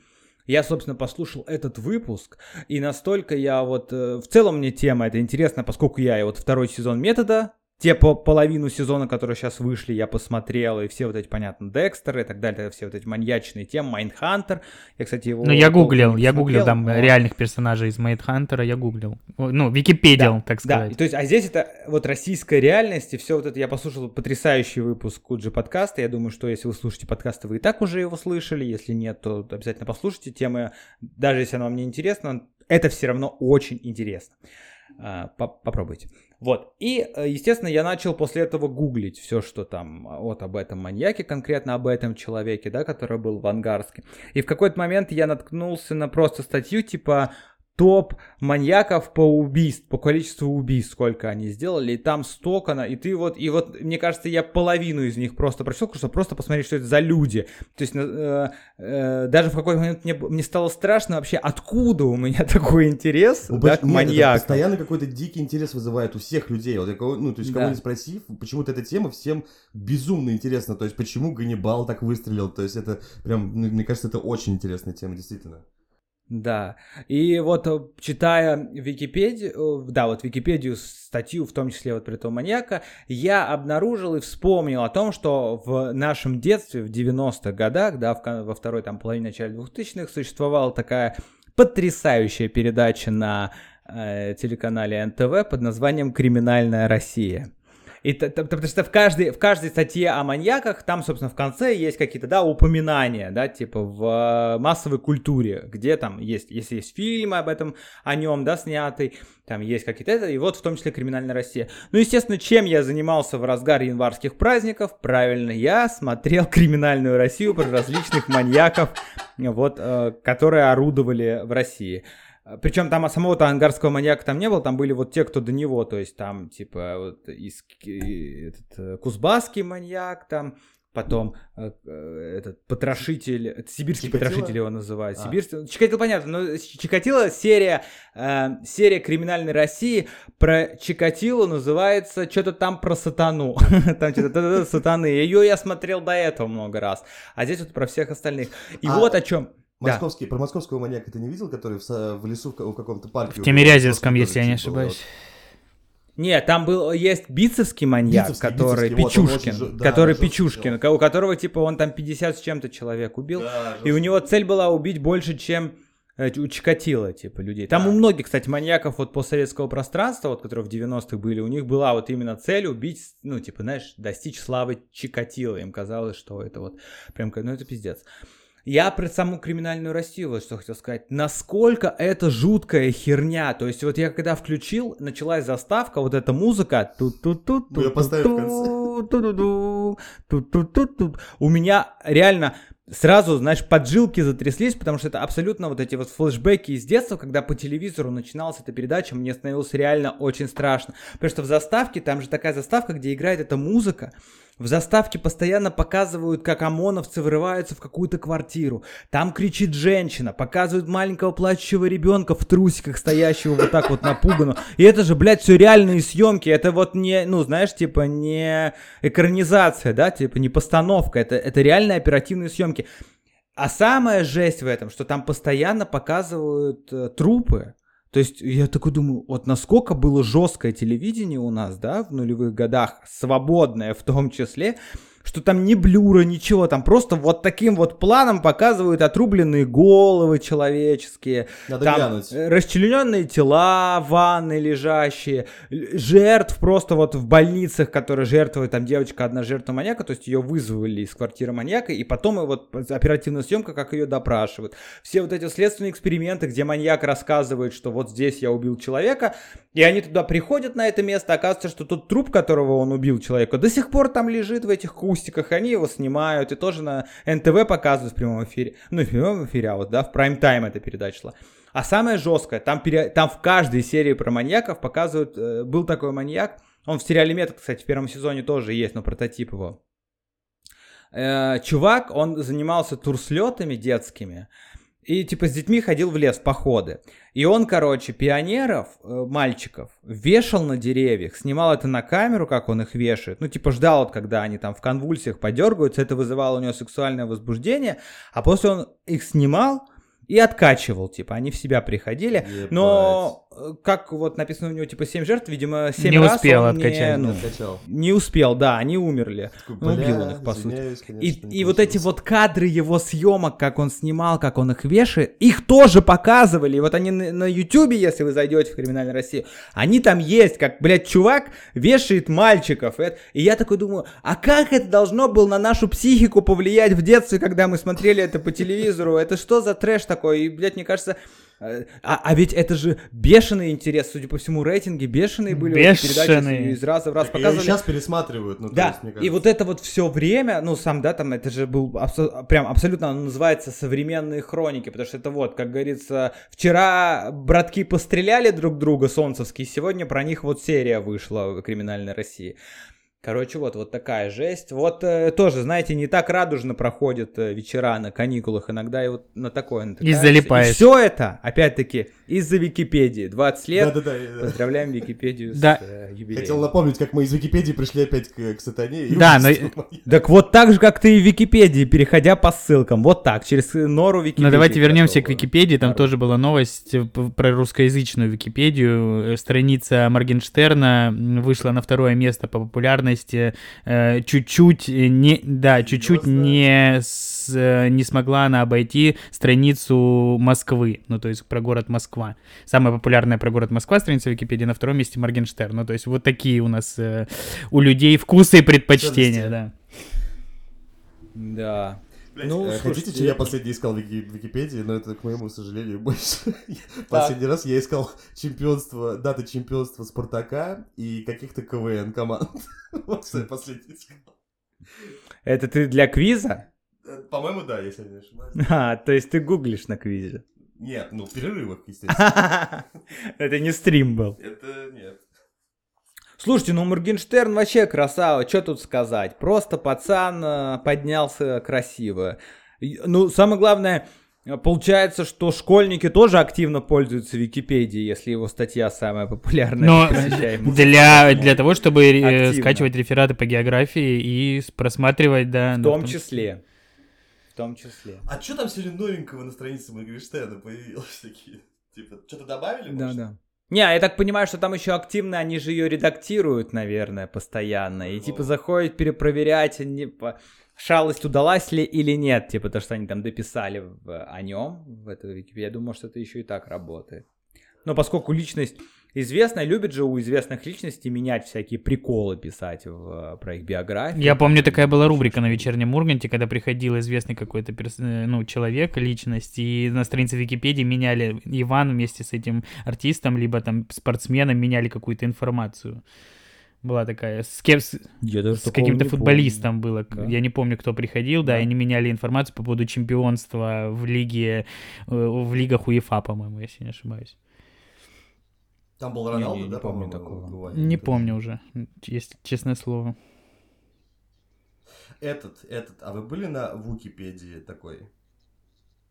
Я, собственно, послушал этот выпуск, и настолько я вот... Э, в целом мне тема это интересна, поскольку я и вот второй сезон метода те по половину сезона, которые сейчас вышли, я посмотрел, и все вот эти, понятно, Декстеры и так далее, все вот эти маньячные темы, Майндхантер, я, кстати, его... Ну, я гуглил, я гуглил там но... реальных персонажей из Майндхантера, я гуглил, ну, Википедиал, да, так сказать. Да, то есть, а здесь это вот российская реальность, и все вот это, я послушал потрясающий выпуск Куджи подкаста, я думаю, что если вы слушаете подкасты, вы и так уже его слышали, если нет, то обязательно послушайте темы, даже если она вам не интересна, это все равно очень интересно. А, попробуйте. Вот. И, э, естественно, я начал после этого гуглить все, что там вот об этом маньяке, конкретно об этом человеке, да, который был в Ангарске. И в какой-то момент я наткнулся на просто статью типа топ маньяков по убийств, по количеству убийств, сколько они сделали, и там столько, на, и ты вот, и вот, мне кажется, я половину из них просто прочел, чтобы просто посмотреть, что это за люди. То есть, э, э, даже в какой-то момент мне, мне стало страшно вообще, откуда у меня такой интерес, ну, да, к маньяку. постоянно какой-то дикий интерес вызывает у всех людей, вот, ну, то есть, кого да. не спросив, почему-то эта тема всем безумно интересна, то есть, почему Ганнибал так выстрелил, то есть, это прям, ну, мне кажется, это очень интересная тема, действительно. Да, и вот э, читая Википедию, э, да, вот Википедию, статью, в том числе вот про этого маньяка, я обнаружил и вспомнил о том, что в нашем детстве, в 90-х годах, да, в, во второй там половине, начале 2000-х, существовала такая потрясающая передача на э, телеканале НТВ под названием «Криминальная Россия». И, потому что в каждой, в каждой статье о маньяках, там, собственно, в конце есть какие-то, да, упоминания, да, типа в массовой культуре, где там есть, если есть фильмы об этом, о нем, да, снятый, там есть какие-то это, и вот в том числе «Криминальная Россия». Ну, естественно, чем я занимался в разгар январских праздников? Правильно, я смотрел «Криминальную Россию» про различных маньяков, вот, э, которые орудовали в России. Причем там самого-то ангарского маньяка там не было, там были вот те, кто до него, то есть там типа вот из, этот, э, кузбасский маньяк там, потом э, э, этот потрошитель, это сибирский Чикатило? потрошитель его называют, а. сибирский, Чикатило понятно, но Чикатило серия, э, серия криминальной России про Чикатило называется что-то там про сатану, там что-то сатаны, ее я смотрел до этого много раз, а здесь вот про всех остальных, и а... вот о чем Московский, да. Про московского маньяка ты не видел, который в, в лесу в, в каком-то парке? В Тимирязевском, если я не ошибаюсь. Нет, там был есть бицевский маньяк, бицевский, который бицевский, Печушкин, вот, очень, который да, Печушкин, у которого типа он там 50 с чем-то человек убил, да, и у него цель была убить больше, чем э, у Чикатило, типа, людей. Там да. у многих, кстати, маньяков вот постсоветского пространства, вот, которые в 90-х были, у них была вот именно цель убить, ну, типа, знаешь, достичь славы Чикатило. Им казалось, что это вот прям, ну, это пиздец. Я про саму криминальную Россию вот что хотел сказать. Насколько это жуткая херня. То есть вот я когда включил, началась заставка, вот эта музыка. тут тут тут тут У меня реально сразу, знаешь, поджилки затряслись, потому что это абсолютно вот эти вот флешбеки из детства, когда по телевизору начиналась эта передача, мне становилось реально очень страшно. Потому что в заставке, там же такая заставка, где играет эта музыка, в заставке постоянно показывают, как ОМОНовцы врываются в какую-то квартиру. Там кричит женщина, показывают маленького плачущего ребенка в трусиках, стоящего вот так вот напуганно. И это же, блядь, все реальные съемки. Это вот не, ну, знаешь, типа не экранизация, да, типа не постановка. Это, это реальные оперативные съемки. А самая жесть в этом, что там постоянно показывают э, трупы. То есть я такой думаю, вот насколько было жесткое телевидение у нас, да, в нулевых годах, свободное в том числе, что там ни блюра, ничего, там просто вот таким вот планом показывают отрубленные головы человеческие, Надо там глянуть. расчлененные тела в ванной лежащие, жертв просто вот в больницах, которые жертвуют, там девочка одна жертва маньяка, то есть ее вызвали из квартиры маньяка, и потом и вот оперативная съемка, как ее допрашивают. Все вот эти следственные эксперименты, где маньяк рассказывает, что вот здесь я убил человека, и они туда приходят на это место, оказывается, что тот труп, которого он убил человека, до сих пор там лежит в этих кустиках, они его снимают, и тоже на НТВ показывают в прямом эфире. Ну, в прямом эфире, а вот, да, в прайм-тайм эта передача шла. А самое жесткое, там, пере- там в каждой серии про маньяков показывают, э, был такой маньяк, он в сериале Метод, кстати, в первом сезоне тоже есть, но прототип его. Э, чувак, он занимался турслетами детскими, и типа с детьми ходил в лес походы. И он, короче, пионеров, э, мальчиков, вешал на деревьях, снимал это на камеру, как он их вешает. Ну, типа ждал, вот, когда они там в конвульсиях подергаются, это вызывало у него сексуальное возбуждение. А после он их снимал и откачивал, типа, они в себя приходили. Но, э, как вот написано у него, типа, 7 жертв, видимо, 7 Не раз успел он не, откачать. ну, Откачал. не успел, да, они умерли. Такой, Ну, убил «Бля, он их, по сути. И, конечно, не и вот эти получилось». вот кадры его съемок, как он снимал, как он их вешает, их тоже показывали. И вот они на, на Ютубе, если вы зайдете в Криминальную Россию, они там есть, как, блядь, чувак вешает мальчиков. И, и я такой думаю, а как это должно было на нашу психику повлиять в детстве, когда мы смотрели это по телевизору? Это что за трэш такой? И, блядь, мне кажется... э, А, а ведь это же бешеный интерес, судя по всему, рейтинги бешеные были. этой передачи, Бешеные. из раза в раз и показывали. сейчас пересматривают, ну, то Да, есть, мне и кажется. вот это вот все время, ну сам, да, там это же был абсо- прям абсолютно, оно называется современные хроники, потому что это вот, как говорится, вчера братки постреляли друг друга солнцевские, сегодня про них вот серия вышла в «Криминальной России». Короче, вот, вот такая жесть. Вот э, тоже, знаете, не так радужно проходят э, вечера на каникулах. Иногда и вот на такое натыкаешься. залипаешь. все это, опять-таки, из-за Википедии. 20 лет. Да-да-да. я- Поздравляем Википедию Да. с э, юбилеем. Хотел напомнить, как мы из Википедии пришли опять к, к сатане. и Да, но-. Так вот так же, как ты и в Википедии, переходя по ссылкам. Вот так, через нору Википедии. Ну давайте вернемся к. Википедии. Там Народ. тоже была новость э, про русскоязычную Википедию. Страница Моргенштерна вышла на второе место по популярности. Э, Чуть-чуть э, не, да, чуть-чуть не, с- не смогла она обойти страницу Москвы. Ну то есть про город Москва. Самая популярная про город Москва страница Википедии на втором месте Моргенштерн. Ну то есть вот такие у нас э, у людей вкусы и предпочтения, да. Да. Блядь, Ну, э, хотите, что я- я последний искал в Вики- Википедии, но это, к моему сожалению, больше. Последний раз я искал чемпионство, даты чемпионства Спартака и каких-то КВН команд. Вот что я последний искал. Это ты для квиза? По-моему, да, если я не ошибаюсь. А, то есть ты гуглишь на квизе. Нет, ну, в перерывах, естественно. Это не стрим был. Это нет. Слушайте, ну Моргенштерн вообще красава, что тут сказать? Просто пацан э, поднялся красиво. Ну, самое главное, получается, что школьники тоже активно пользуются Википедией, если его статья самая популярная. Но для, для того, чтобы э, Активно. скачивать рефераты по географии и просматривать, да. В да, том числе. В том числе. А что там сегодня новенького на странице Моргенштерна появилось такие? Типа, что-то добавили? Да, может? да. Не, я так понимаю, что там еще активно, они же ее редактируют, наверное, постоянно. И типа Ну. заходят перепроверять, не, по- шалость удалась ли или нет, типа то, что они там дописали в- о нем в этой Википедии. Я думаю, что это еще и так работает. Но поскольку личность известная, любят же у известных личностей менять всякие приколы писать в, про их биографию. Я помню, такая была рубрика на вечернем Урганте, когда приходил известный какой-то перс- э, ну, человек, личность, и на странице Википедии меняли Иван вместе с этим артистом, либо там спортсменом меняли какую-то информацию. Была такая. С, кем, с, каким-то футболистом было. к- Да. Я не помню, кто приходил, да, Да. и они меняли информацию по поводу чемпионства в лиге, э, в лигах УЕФА, по-моему, если не ошибаюсь. Там был Не, Роналду, не, не да, помню по-моему, такого. Ване? Не помню уже, если честное слово. Этот, этот, а вы были на Википедии такой? помню.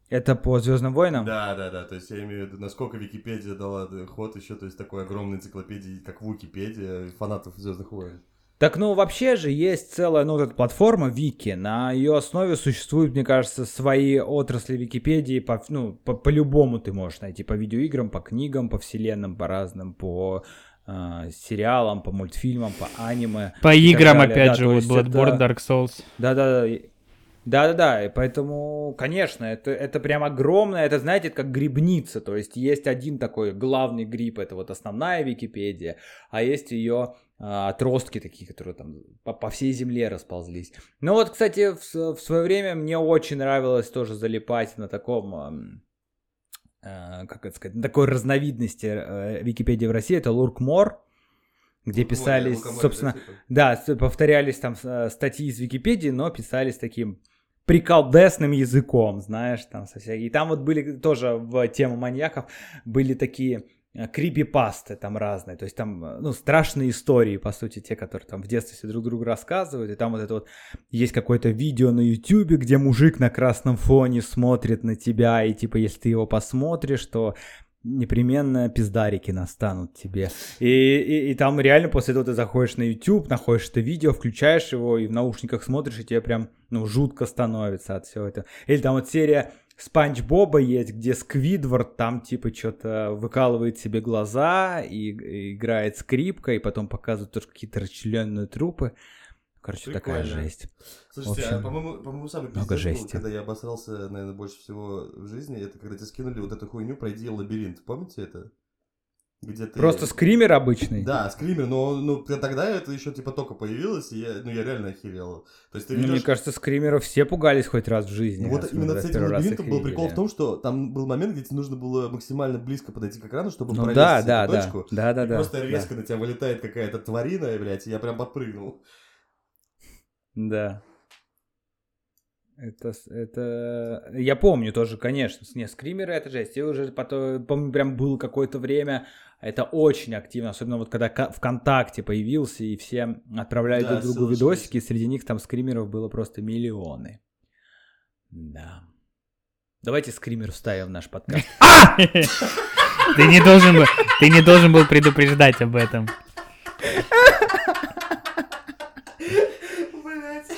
Это по Звездным войнам? Да, да, да, то есть я имею в виду, насколько Википедия дала ход еще, то есть такой огромной энциклопедии, как Википедия, фанатов Звездных войн. Так, ну, вообще же есть целая, ну, вот эта платформа Вики. На ее основе существуют, мне кажется, свои отрасли Википедии. По, ну, по- по-любому ты можешь найти. По видеоиграм, по книгам, по вселенным, по разным, по э, сериалам, по мультфильмам, по аниме. По играм, опять Да, же, вот Bloodborne, это- Dark Souls. Да-да-да. Да-да-да, и поэтому, конечно, это, это прям огромное, это, знаете, это как грибница, то есть есть один такой главный гриб, это вот основная Википедия, а есть ее а, отростки такие, которые там по, по всей земле расползлись. Ну вот, кстати, в, в свое время мне очень нравилось тоже залипать на таком, а, как это сказать, на такой разновидности э, Википедии в России, это Луркмор, где писались, собственно, да, повторялись там э, статьи из Википедии, но писались таким приколдесным языком, знаешь, там со всякими. И там вот были тоже в тему маньяков были такие э, крипипасты там разные, то есть там, э, ну, страшные истории, по сути, те, которые там в детстве все друг другу рассказывают, и там вот это вот есть какое-то видео на ютюбе, где мужик на красном фоне смотрит на тебя, и типа, если ты его посмотришь, то непременно пиздарики настанут тебе. И, и, и там реально после этого ты заходишь на YouTube, находишь это видео, включаешь его и в наушниках смотришь, и тебе прям, ну, жутко становится от всего этого. Или там вот серия Спанч Боба есть, где Сквидвард там типа что-то выкалывает себе глаза и, и играет скрипка, и потом показывают тоже какие-то расчлененные трупы. Короче, такая Прикольно. жесть. Слушайте, В общем, а, по-моему, по-моему, самый много был, жести. когда я обосрался, наверное, больше всего в жизни, это когда тебе скинули вот эту хуйню «Пройди лабиринт». Помните это? Где ты... Просто скример обычный. Да, скример, но ну, тогда это еще типа только появилось, и я, ну, я реально охерел. То есть ты Ну, мне ведешь... кажется, скримеров все пугались хоть раз в жизни. Ну, вот именно с этим лабиринтом был прикол в том, что там был момент, где тебе нужно было максимально близко подойти к экрану, чтобы Ну пролезть да, да, точку. Да, да, да. просто да. резко на тебя вылетает какая-то тварина, блядь, и я прям подпрыгнул. Да. Это, это... Я помню тоже, конечно. Не, скримеры это жесть. Я уже потом, помню, прям было какое-то время. Это очень активно. Особенно вот когда ВКонтакте появился, и все отправляли Да, друг другу видосики, и среди них там скримеров было просто миллионы. Да. Давайте скример вставим в наш подкаст. Ты не должен был, ты не должен был предупреждать об этом. Блядь.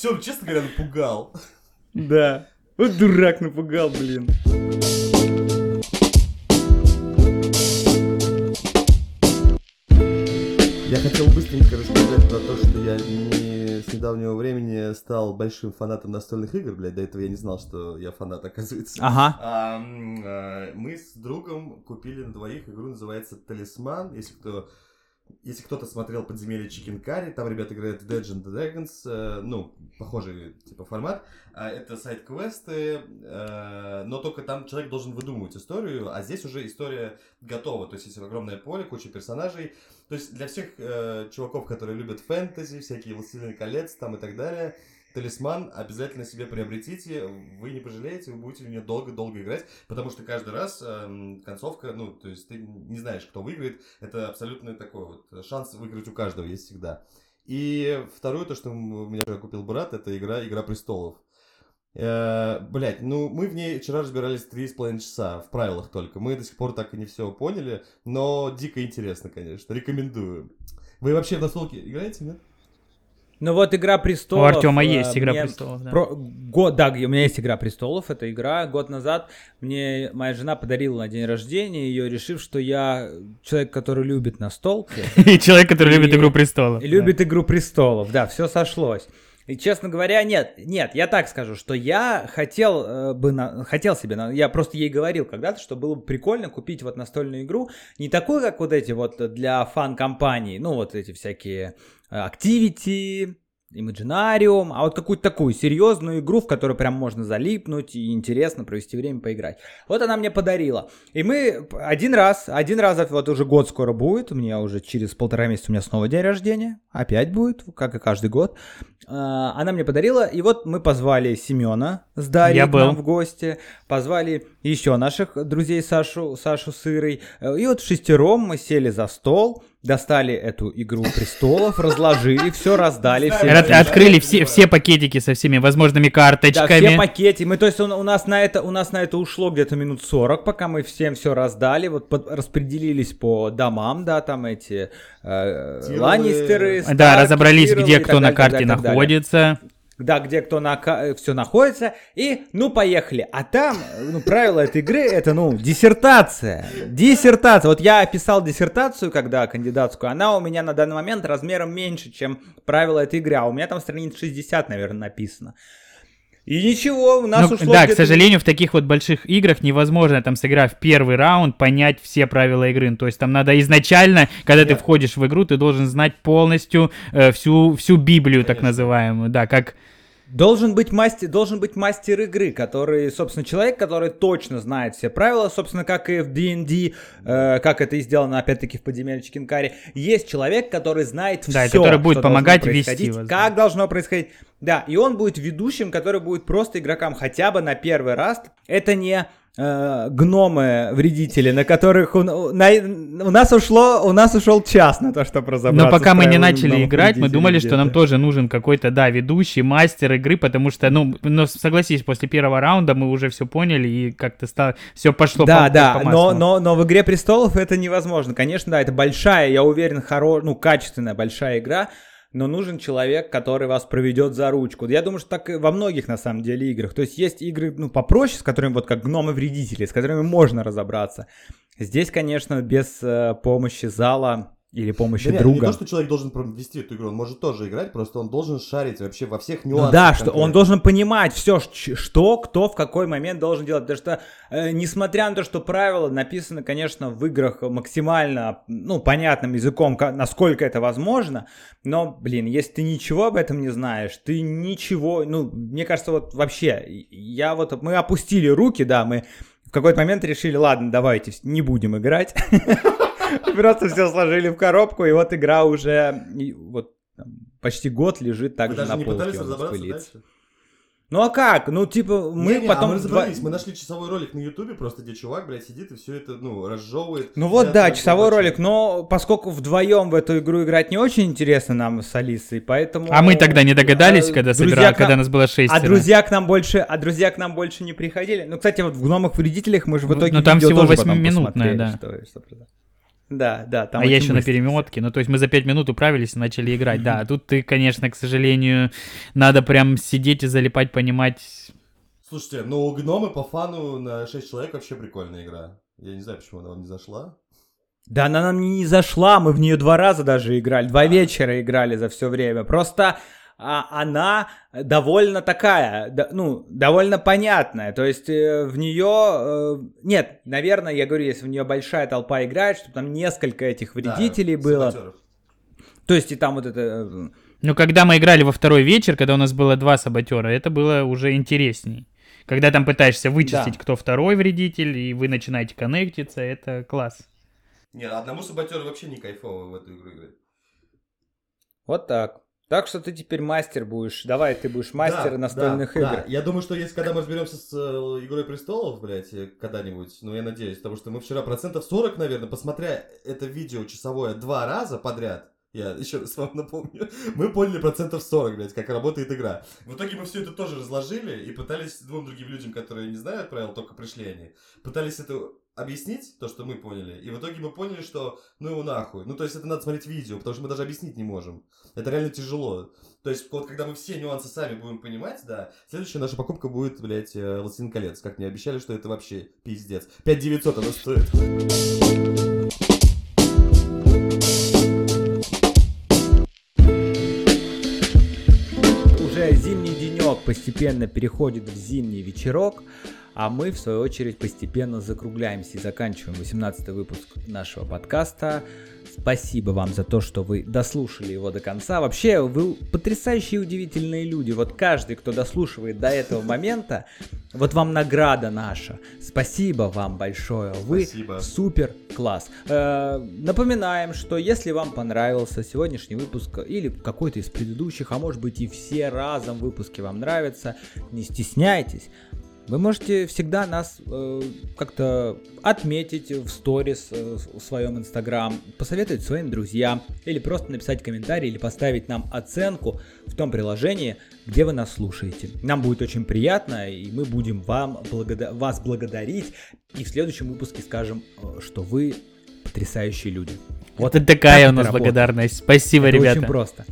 Тём, честно говоря, напугал. Да. Вот дурак напугал, блин. Я хотел быстренько рассказать про то, что я не с недавнего времени стал большим фанатом настольных игр, блядь, до этого я не знал, что я фанат, оказывается. Ага. А, а, мы с другом купили на двоих игру, называется Талисман. Если кто если кто-то смотрел подземелье Чикенкари, там ребята играют в Dungeons Dragons, э, ну, похожий типа формат. А, это сайт-квесты, э, но только там человек должен выдумывать историю, а здесь уже история готова. То есть есть огромное поле, куча персонажей. То есть для всех э, чуваков, которые любят фэнтези, всякие Властелины колец там и так далее, Талисман обязательно себе приобретите, вы не пожалеете, вы будете в нее долго-долго играть, потому что каждый раз эм, концовка, ну, то есть ты не знаешь, кто выиграет, это абсолютно такой вот шанс выиграть у каждого есть всегда. И второе, то, что у меня купил брат, это игра «Игра престолов». Э, блять, ну мы в ней вчера разбирались три с половиной часа, в правилах только. Мы до сих пор так и не все поняли, но дико интересно, конечно, рекомендую. Вы вообще в настолки играете, нет? Ну вот «Игра У престолов». Артема э, есть Игра мне престолов, да. Про... Год, да, у меня есть «Игра престолов», это игра. Год назад мне моя жена подарила на день рождения ее, решив, что я человек, который любит настолки. И человек, который любит Игру престолов. Любит «Игру престолов», да, все сошлось. И, честно говоря, нет, нет, я так скажу, что я хотел э, бы, на- хотел себе, на- я просто ей говорил когда-то, что было бы прикольно купить вот настольную игру, не такую, как вот эти вот для фан-компаний, ну вот эти всякие Activity, Imaginarium, а вот какую-то такую серьезную игру, в которую прям можно залипнуть и интересно провести время, поиграть. Вот она мне подарила. И мы один раз, один раз, вот уже год скоро будет, у меня уже через полтора месяца у меня снова день рождения, опять будет, как и каждый год. А, Она мне подарила, и вот мы позвали Семена с Дарьей Я к нам в гости, позвали еще наших друзей Сашу, Сашу с Ирой, Э, и вот шестером мы сели за стол, достали эту игру престолов, разложили, все раздали. всем От-. Открыли все, все пакетики со всеми возможными Да, карточками. все пакеты. Мы, то есть, у, у нас на это, у нас на это ушло где-то минут 40, пока мы всем все раздали, вот под- распределились по домам, да, там эти э, Тиролы. Ланнистеры, да, Старки, разобрались, Тиролы где так кто на далее, так карте далее, так далее. Да, где кто на все находится, и ну поехали. А там, ну, правила этой игры это, ну, диссертация. Диссертация. Вот я писал диссертацию, когда кандидатскую, она у меня на данный момент размером меньше, чем правила этой игры, а у меня там страниц 60, наверное, написано. И ничего, у нас ну, ушло Да, к сожалению, в таких вот больших играх невозможно, там, сыграв первый раунд, понять все правила игры. То есть там надо изначально, когда Нет. ты входишь в игру, ты должен знать полностью э, всю, всю Библию, Конечно. так называемую. Да, как Должен быть, мастер, должен быть мастер игры, который, собственно, человек, который точно знает все правила, собственно, как и в D&D, э, как это и сделано, опять-таки, в подземелье Чикенкаре. Есть человек, который знает да, все, который будет помогать вести вас. Как должно происходить. Да, и он будет ведущим, который будет просто игрокам хотя бы на первый раз. Это не э, гномы-вредители, на которых у, на, у нас ушло, у нас ушел час на то, чтобы разобраться. Но пока мы не начали играть, мы думали, что нам тоже нужен какой-то, да, ведущий, мастер игры, потому что, ну, ну, согласись, после первого раунда мы уже все поняли и как-то стало, все пошло да, по, да, по но, но, но в «Игре престолов» это невозможно. Конечно, да, это большая, я уверен, хоро... ну, качественная большая игра, но нужен человек, который вас проведет за ручку. Я думаю, что так и во многих, на самом деле, играх. То есть есть игры, ну, попроще, с которыми, вот как гномы-вредители, с которыми можно разобраться. Здесь, конечно, без э, помощи зала или помощи да друга. Не то, что человек должен вести эту игру, он может тоже играть, просто он должен шарить вообще во всех нюансах. Ну да, что он должен понимать все, что, кто, в какой момент должен делать. Потому что, э, несмотря на то, что правила написаны, конечно, в играх максимально, ну, понятным языком, насколько это возможно, но, блин, если ты ничего об этом не знаешь, ты ничего, ну, мне кажется, вот вообще, я вот, мы опустили руки, да, мы в какой-то момент решили, ладно, давайте не будем играть. Просто все сложили в коробку, и вот игра уже вот почти год лежит также на полке. Даже не пытались разобраться дальше? Ну а как? Ну, типа, мы не, не, потом... А мы разобрались, два... мы нашли часовой ролик на Ютубе, просто где чувак, блядь, сидит и все это, ну, разжевывает. Ну вот, да, часовой ролик, но поскольку вдвоем в эту игру играть не очень интересно нам с Алисой, поэтому... А мы тогда не догадались, а, когда собирали, нам... когда нас было шесть. А друзья к нам больше, а друзья к нам больше не приходили. Ну, кстати, вот в «Гномах-вредителях» мы же в итоге Ну, там всего 8-минутное, да. Что, что, да, да. Там а я еще быстро. на перемотке. Ну, то есть мы за пять минут управились и начали играть. Да, тут ты, конечно, к сожалению, надо прям сидеть и залипать, понимать. Слушайте, ну гномы по фану на 6 человек вообще прикольная игра. Я не знаю, почему она вам не зашла. Да она нам не зашла, мы в нее два раза даже играли, два вечера играли за все время. Просто а, она довольно такая, да, ну, довольно понятная. То есть э, в нее... Э, нет, наверное, я говорю, если в нее большая толпа играет, чтобы там несколько этих вредителей да, было. Саботеров. То есть и там вот это... Э, ну, когда мы играли во второй вечер, когда у нас было два саботера, это было уже интересней. Когда там пытаешься вычистить, да. кто второй вредитель, и вы начинаете коннектиться, это класс. Нет, одному саботеру вообще не кайфово в эту игру играть. Вот так. Так что ты теперь мастер будешь. Давай, ты будешь мастер да, настольных да, игр. Да. Я думаю, что если когда мы разберемся с э, Игрой престолов, блядь, э, когда-нибудь, ну я надеюсь, потому что мы вчера процентов 40, наверное, посмотря это видео часовое два раза подряд, я еще раз вам напомню. Мы поняли процентов 40, блядь, как работает игра. В итоге мы все это тоже разложили и пытались двум другим людям, которые не знают правил, только пришли они, пытались это объяснить, то, что мы поняли, и в итоге мы поняли, что ну его нахуй. Ну, то есть это надо смотреть видео, потому что мы даже объяснить не можем. Это реально тяжело. То есть вот когда мы все нюансы сами будем понимать, да, следующая наша покупка будет, блядь, э, «Властелин колец». Как мне обещали, что это вообще пиздец. 5900 она стоит. Уже зимний денек постепенно переходит в зимний вечерок. А мы, в свою очередь, постепенно закругляемся и заканчиваем 18 выпуск нашего подкаста. Спасибо вам за то, что вы дослушали его до конца. Вообще, вы потрясающие удивительные люди. Вот каждый, кто дослушивает до этого момента, вот вам награда наша. Спасибо вам большое. Вы Спасибо. супер класс. Э, напоминаем, что если вам понравился сегодняшний выпуск или какой-то из предыдущих, а может быть и все разом выпуски вам нравятся, не стесняйтесь вы можете всегда нас э, как-то отметить в сторис э, в своем инстаграм, посоветовать своим друзьям, или просто написать комментарий, или поставить нам оценку в том приложении, где вы нас слушаете. Нам будет очень приятно, и мы будем вам благода- вас благодарить, и в следующем выпуске скажем, э, что вы потрясающие люди. Вот это такая у нас благодарность. Спасибо, это ребята. Очень просто.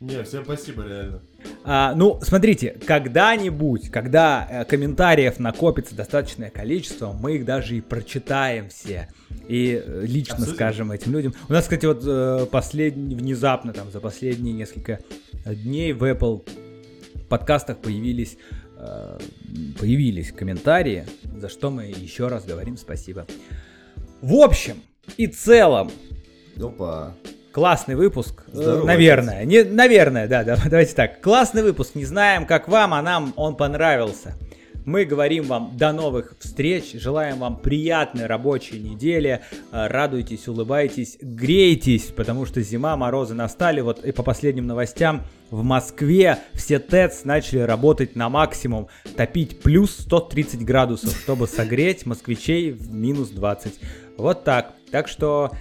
Не, всем спасибо, реально. А, ну, смотрите, когда-нибудь, когда э, комментариев накопится достаточное количество, мы их даже и прочитаем все. И э, лично Обсудим. скажем этим людям. У нас, кстати, вот э, последний, внезапно, там, за последние несколько дней в Apple подкастах появились, э, появились комментарии, за что мы еще раз говорим спасибо. В общем и целом, Опа. Классный выпуск, Здорово, наверное. Не, наверное, да, да, давайте так. Классный выпуск, не знаем, как вам, а нам он понравился. Мы говорим вам до новых встреч, желаем вам приятной рабочей недели, э, радуйтесь, улыбайтесь, грейтесь, потому что зима, морозы настали, вот и по последним новостям в Москве все ТЭЦ начали работать на максимум, топить плюс 130 градусов, чтобы согреть москвичей в минус 20. Вот так. Так что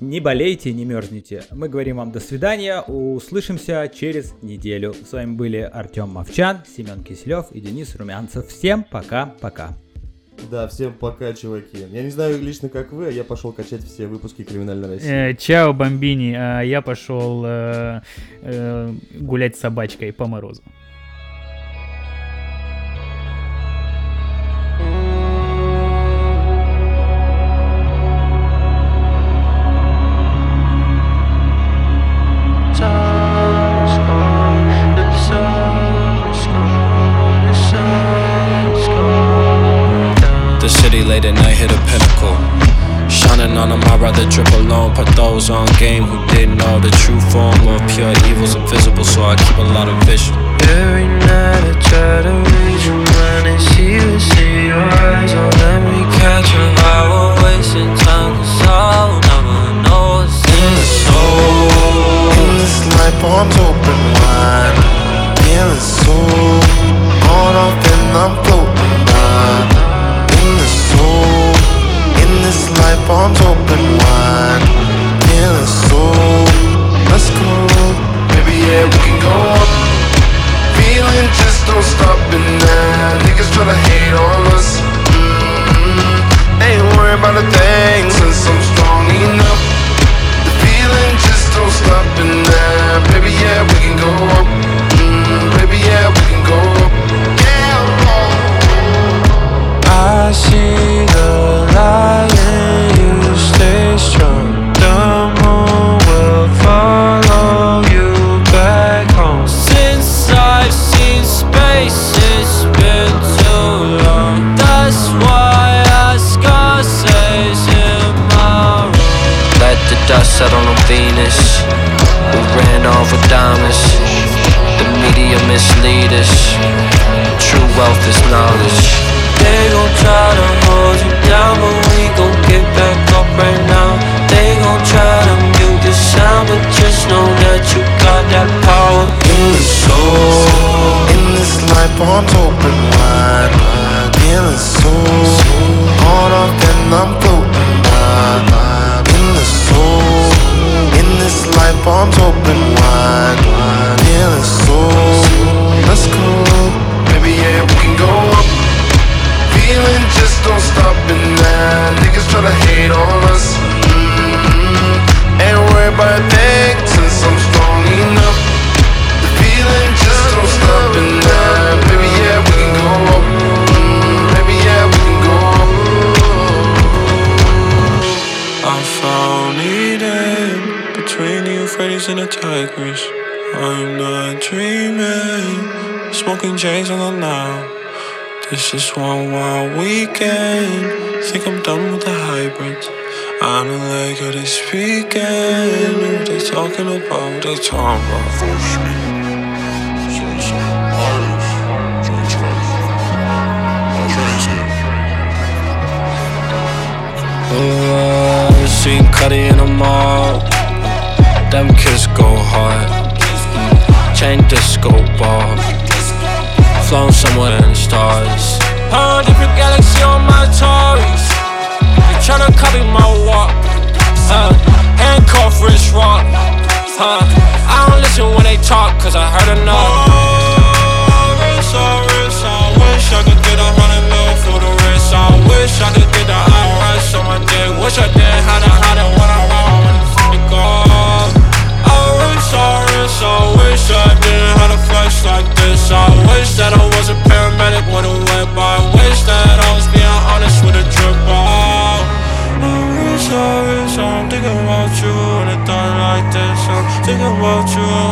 не болейте, не мерзните. Мы говорим вам до свидания. Услышимся через неделю. С вами были Артем Мовчан, Семен Киселев и Денис Румянцев. Всем пока-пока. Да, всем пока, чуваки. Я не знаю лично как вы, а я пошел качать все выпуски Криминальной России. Э, Чао, бомбини. А я пошел э, э, гулять с собачкой по морозу. Evil's invisible, so I keep a lot of vision. Let the dust settle on Venus. We ran off with diamonds. The media mislead us. True wealth is knowledge. They gon' try to hold you down, but we gon' get back up right now. They gon' try to mute the sound, but just know that you got that power in the soul. In this life, arms open wide Feeling so on off and I'm floating by life, arms open wide Feeling so Let's go. Maybe yeah, we can go up. Feeling just don't stop and now Niggas tryna hate on us. Mm Ain't worried about a smoking J's on the now. This is one wild weekend. Think I'm done with the hybrids. I don't like how they speaking. What they talking about? They talking about. Oh, seen Cuddy in the mall. Them kids go hard. Chain disco ball. Flown somewhere in the stars. A different galaxy on my Taurus. They tryna copy my walk. Uh, handcuff wrist rock. Huh. I don't listen when they talk, cause I heard enough. Oh, wrist, oh, wrist, I wish I could get a hundred mil for the wrist. I wish I could get the IRS on my dick. Wish I didn't have to hide it when I roll when it's in the go. I wish, I wish, I wish I wish that I was a paramedic when it went by. I wish that I was being honest with a trip. Out. I wish, I wish I'm thinking about you in a time like this. I'm thinking about you.